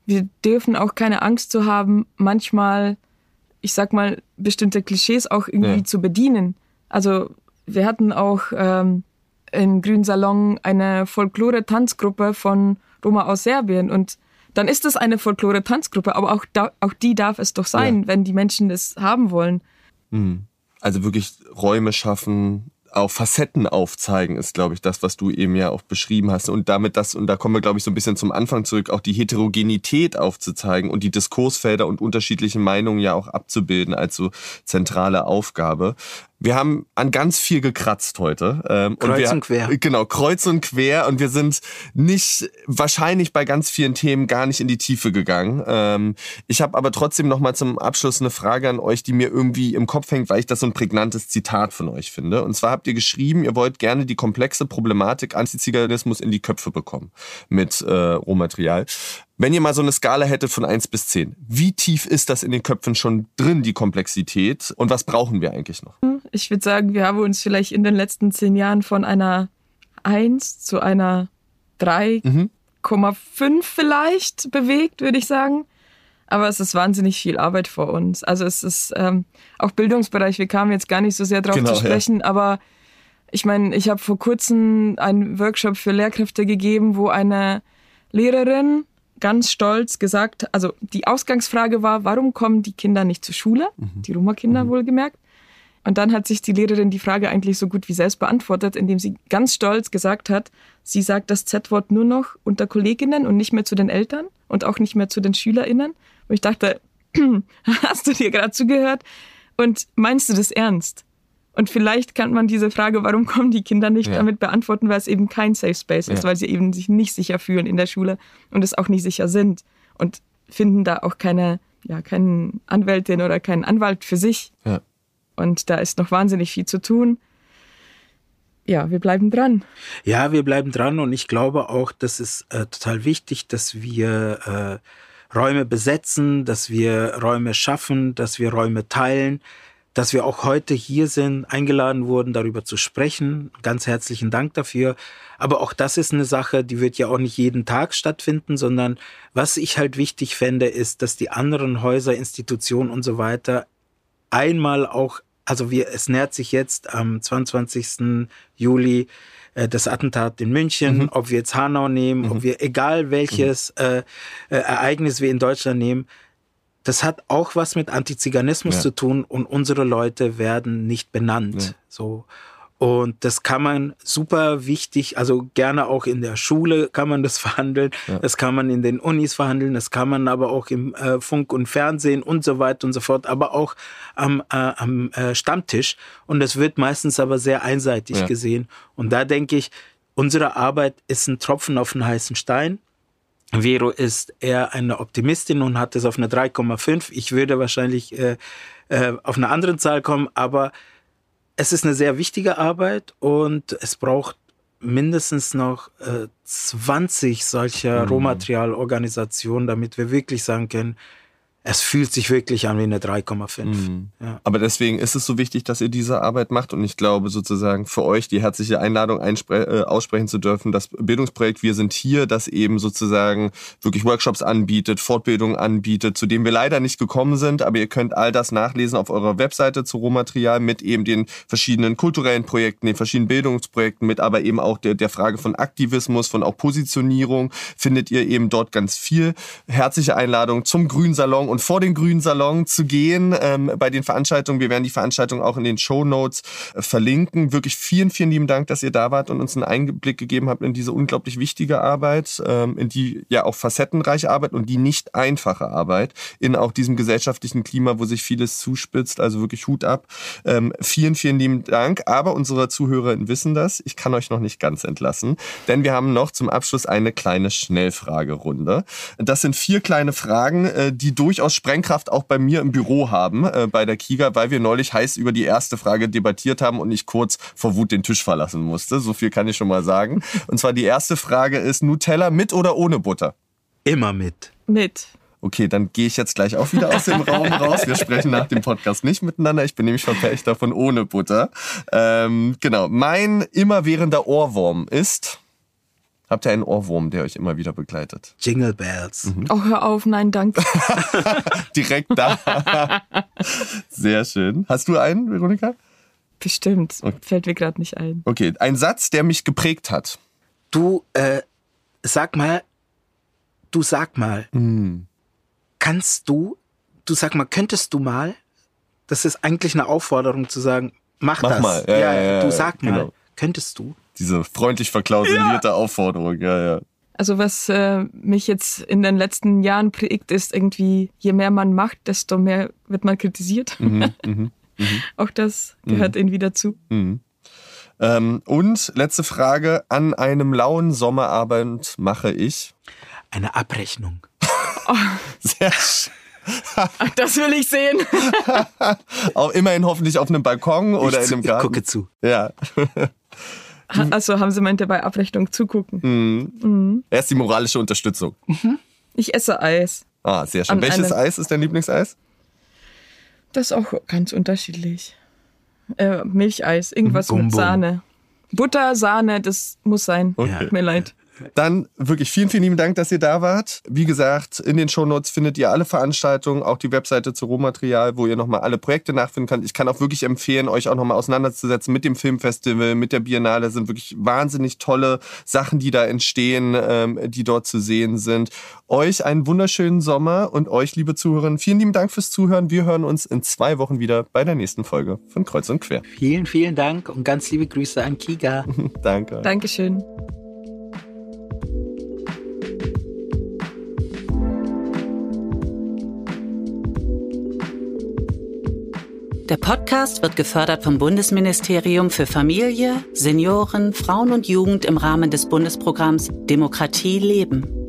wir dürfen auch keine Angst zu haben, manchmal, ich sag mal, bestimmte Klischees auch irgendwie ja. zu bedienen. Also wir hatten auch ähm, im Grünen Salon eine Folklore-Tanzgruppe von Roma aus Serbien und dann ist es eine Folklore-Tanzgruppe, aber auch, da, auch die darf es doch sein, ja. wenn die Menschen es haben wollen. Mhm. Also wirklich Räume schaffen, auch Facetten aufzeigen, ist, glaube ich, das, was du eben ja auch beschrieben hast. Und damit das, und da kommen wir, glaube ich, so ein bisschen zum Anfang zurück, auch die Heterogenität aufzuzeigen und die Diskursfelder und unterschiedliche Meinungen ja auch abzubilden als so zentrale Aufgabe. Wir haben an ganz viel gekratzt heute. Ähm, kreuz und, wir, und quer. Genau, kreuz und quer. Und wir sind nicht, wahrscheinlich bei ganz vielen Themen gar nicht in die Tiefe gegangen. Ähm, ich habe aber trotzdem noch mal zum Abschluss eine Frage an euch, die mir irgendwie im Kopf hängt, weil ich das so ein prägnantes Zitat von euch finde. Und zwar habt ihr geschrieben, ihr wollt gerne die komplexe Problematik Antiziganismus in die Köpfe bekommen mit äh, Rohmaterial. Wenn ihr mal so eine Skala hättet von eins bis zehn, wie tief ist das in den Köpfen schon drin, die Komplexität? Und was brauchen wir eigentlich noch? Ich würde sagen, wir haben uns vielleicht in den letzten zehn Jahren von einer eins zu einer 3,5 mhm. vielleicht bewegt, würde ich sagen. Aber es ist wahnsinnig viel Arbeit vor uns. Also es ist ähm, auch Bildungsbereich, wir kamen jetzt gar nicht so sehr drauf genau, zu sprechen, ja. aber ich meine, ich habe vor kurzem einen Workshop für Lehrkräfte gegeben, wo eine Lehrerin ganz stolz gesagt, also die Ausgangsfrage war, warum kommen die Kinder nicht zur Schule? Mhm. Die Roma-Kinder mhm. wohlgemerkt. Und dann hat sich die Lehrerin die Frage eigentlich so gut wie selbst beantwortet, indem sie ganz stolz gesagt hat, sie sagt das Z-Wort nur noch unter Kolleginnen und nicht mehr zu den Eltern und auch nicht mehr zu den SchülerInnen. Und ich dachte, hast du dir gerade zugehört? Und meinst du das ernst? Und vielleicht kann man diese Frage, warum kommen die Kinder nicht, ja. damit beantworten, weil es eben kein Safe Space ist, ja. weil sie eben sich nicht sicher fühlen in der Schule und es auch nicht sicher sind und finden da auch keine, ja, keinen Anwältin oder keinen Anwalt für sich. Ja. Und da ist noch wahnsinnig viel zu tun. Ja, wir bleiben dran. Ja, wir bleiben dran und ich glaube auch, das ist äh, total wichtig, dass wir äh, Räume besetzen, dass wir Räume schaffen, dass wir Räume teilen, dass wir auch heute hier sind, eingeladen wurden, darüber zu sprechen. Ganz herzlichen Dank dafür. Aber auch das ist eine Sache, die wird ja auch nicht jeden Tag stattfinden, sondern was ich halt wichtig fände, ist, dass die anderen Häuser, Institutionen und so weiter einmal auch, also wir, es nähert sich jetzt am 22. Juli äh, das Attentat in München, mhm. ob wir jetzt Hanau nehmen, mhm. ob wir egal welches mhm. äh, äh, Ereignis wir in Deutschland nehmen, das hat auch was mit Antiziganismus ja. zu tun und unsere Leute werden nicht benannt. Ja. So. Und das kann man super wichtig, also gerne auch in der Schule kann man das verhandeln, ja. das kann man in den Unis verhandeln, das kann man aber auch im äh, Funk und Fernsehen und so weiter und so fort, aber auch am, äh, am äh, Stammtisch. Und das wird meistens aber sehr einseitig gesehen. Und da denke ich, unsere Arbeit ist ein Tropfen auf einen heißen Stein. Vero ist eher eine Optimistin und hat es auf eine 3,5. Ich würde wahrscheinlich äh, äh, auf eine andere Zahl kommen, aber es ist eine sehr wichtige Arbeit und es braucht mindestens noch äh, 20 solcher mhm. Rohmaterialorganisationen, damit wir wirklich sagen können, es fühlt sich wirklich an wie eine 3,5. Mhm. Ja. Aber deswegen ist es so wichtig, dass ihr diese Arbeit macht. Und ich glaube sozusagen für euch die herzliche Einladung äh, aussprechen zu dürfen, das Bildungsprojekt Wir sind hier, das eben sozusagen wirklich Workshops anbietet, Fortbildungen anbietet, zu denen wir leider nicht gekommen sind. Aber ihr könnt all das nachlesen auf eurer Webseite zu Rohmaterial mit eben den verschiedenen kulturellen Projekten, den verschiedenen Bildungsprojekten, mit aber eben auch der, der Frage von Aktivismus, von auch Positionierung, findet ihr eben dort ganz viel. Herzliche Einladung zum Grünen Salon und vor den Grünen Salon zu gehen ähm, bei den Veranstaltungen. Wir werden die Veranstaltung auch in den Show Notes äh, verlinken. Wirklich vielen, vielen lieben Dank, dass ihr da wart und uns einen Einblick gegeben habt in diese unglaublich wichtige Arbeit, ähm, in die ja auch facettenreiche Arbeit und die nicht einfache Arbeit in auch diesem gesellschaftlichen Klima, wo sich vieles zuspitzt. Also wirklich Hut ab. Ähm, vielen, vielen lieben Dank. Aber unsere Zuhörerinnen wissen das. Ich kann euch noch nicht ganz entlassen, denn wir haben noch zum Abschluss eine kleine Schnellfragerunde. Das sind vier kleine Fragen, äh, die durchaus durchaus Sprengkraft auch bei mir im Büro haben, äh, bei der Kiga, weil wir neulich heiß über die erste Frage debattiert haben und ich kurz vor Wut den Tisch verlassen musste. So viel kann ich schon mal sagen. Und zwar die erste Frage ist Nutella mit oder ohne Butter? Immer mit. Mit. Okay, dann gehe ich jetzt gleich auch wieder aus dem Raum raus. Wir sprechen nach dem Podcast nicht miteinander. Ich bin nämlich Verfechter von ohne Butter. Ähm, genau. Mein immerwährender Ohrwurm ist Habt ihr einen Ohrwurm, der euch immer wieder begleitet? Jingle Bells. Mhm. Oh, hör auf, nein, danke. Direkt da. Sehr schön. Hast du einen, Veronika? Bestimmt. Okay. Fällt mir gerade nicht ein. Okay, ein Satz, der mich geprägt hat. Du, äh, sag mal, du sag mal, mm. kannst du, du sag mal, könntest du mal, das ist eigentlich eine Aufforderung zu sagen, mach, mach das. Mal. Ja, ja, ja, du sag mal, genau. könntest du? Diese freundlich verklausulierte ja. Aufforderung, ja, ja. Also was äh, mich jetzt in den letzten Jahren prägt, ist irgendwie, je mehr man macht, desto mehr wird man kritisiert. Mhm, mh, mh. Auch das gehört mhm. irgendwie dazu. Mhm. Ähm, und letzte Frage, an einem lauen Sommerabend mache ich eine Abrechnung. Oh. Sehr schön. das will ich sehen. Auch immerhin hoffentlich auf einem Balkon oder ich in einem Garten. Ich gucke zu. Ja. Also haben Sie meinte bei Abrechnung zugucken. Mhm. Mhm. Erst die moralische Unterstützung. Mhm. Ich esse Eis. Ah, sehr schön. An Welches Eis ist dein Lieblingseis? Das ist auch ganz unterschiedlich. Äh, Milcheis, irgendwas bum, mit Sahne. Butter, Sahne, das muss sein. Okay. Tut mir leid. Dann wirklich vielen, vielen lieben Dank, dass ihr da wart. Wie gesagt, in den Shownotes findet ihr alle Veranstaltungen, auch die Webseite zu Rohmaterial, wo ihr nochmal alle Projekte nachfinden könnt. Ich kann auch wirklich empfehlen, euch auch nochmal auseinanderzusetzen mit dem Filmfestival, mit der Biennale. Das sind wirklich wahnsinnig tolle Sachen, die da entstehen, ähm, die dort zu sehen sind. Euch einen wunderschönen Sommer und euch, liebe Zuhörerinnen, vielen lieben Dank fürs Zuhören. Wir hören uns in zwei Wochen wieder bei der nächsten Folge von Kreuz und Quer. Vielen, vielen Dank und ganz liebe Grüße an Kiga. Danke. Dankeschön. Der Podcast wird gefördert vom Bundesministerium für Familie, Senioren, Frauen und Jugend im Rahmen des Bundesprogramms Demokratie leben.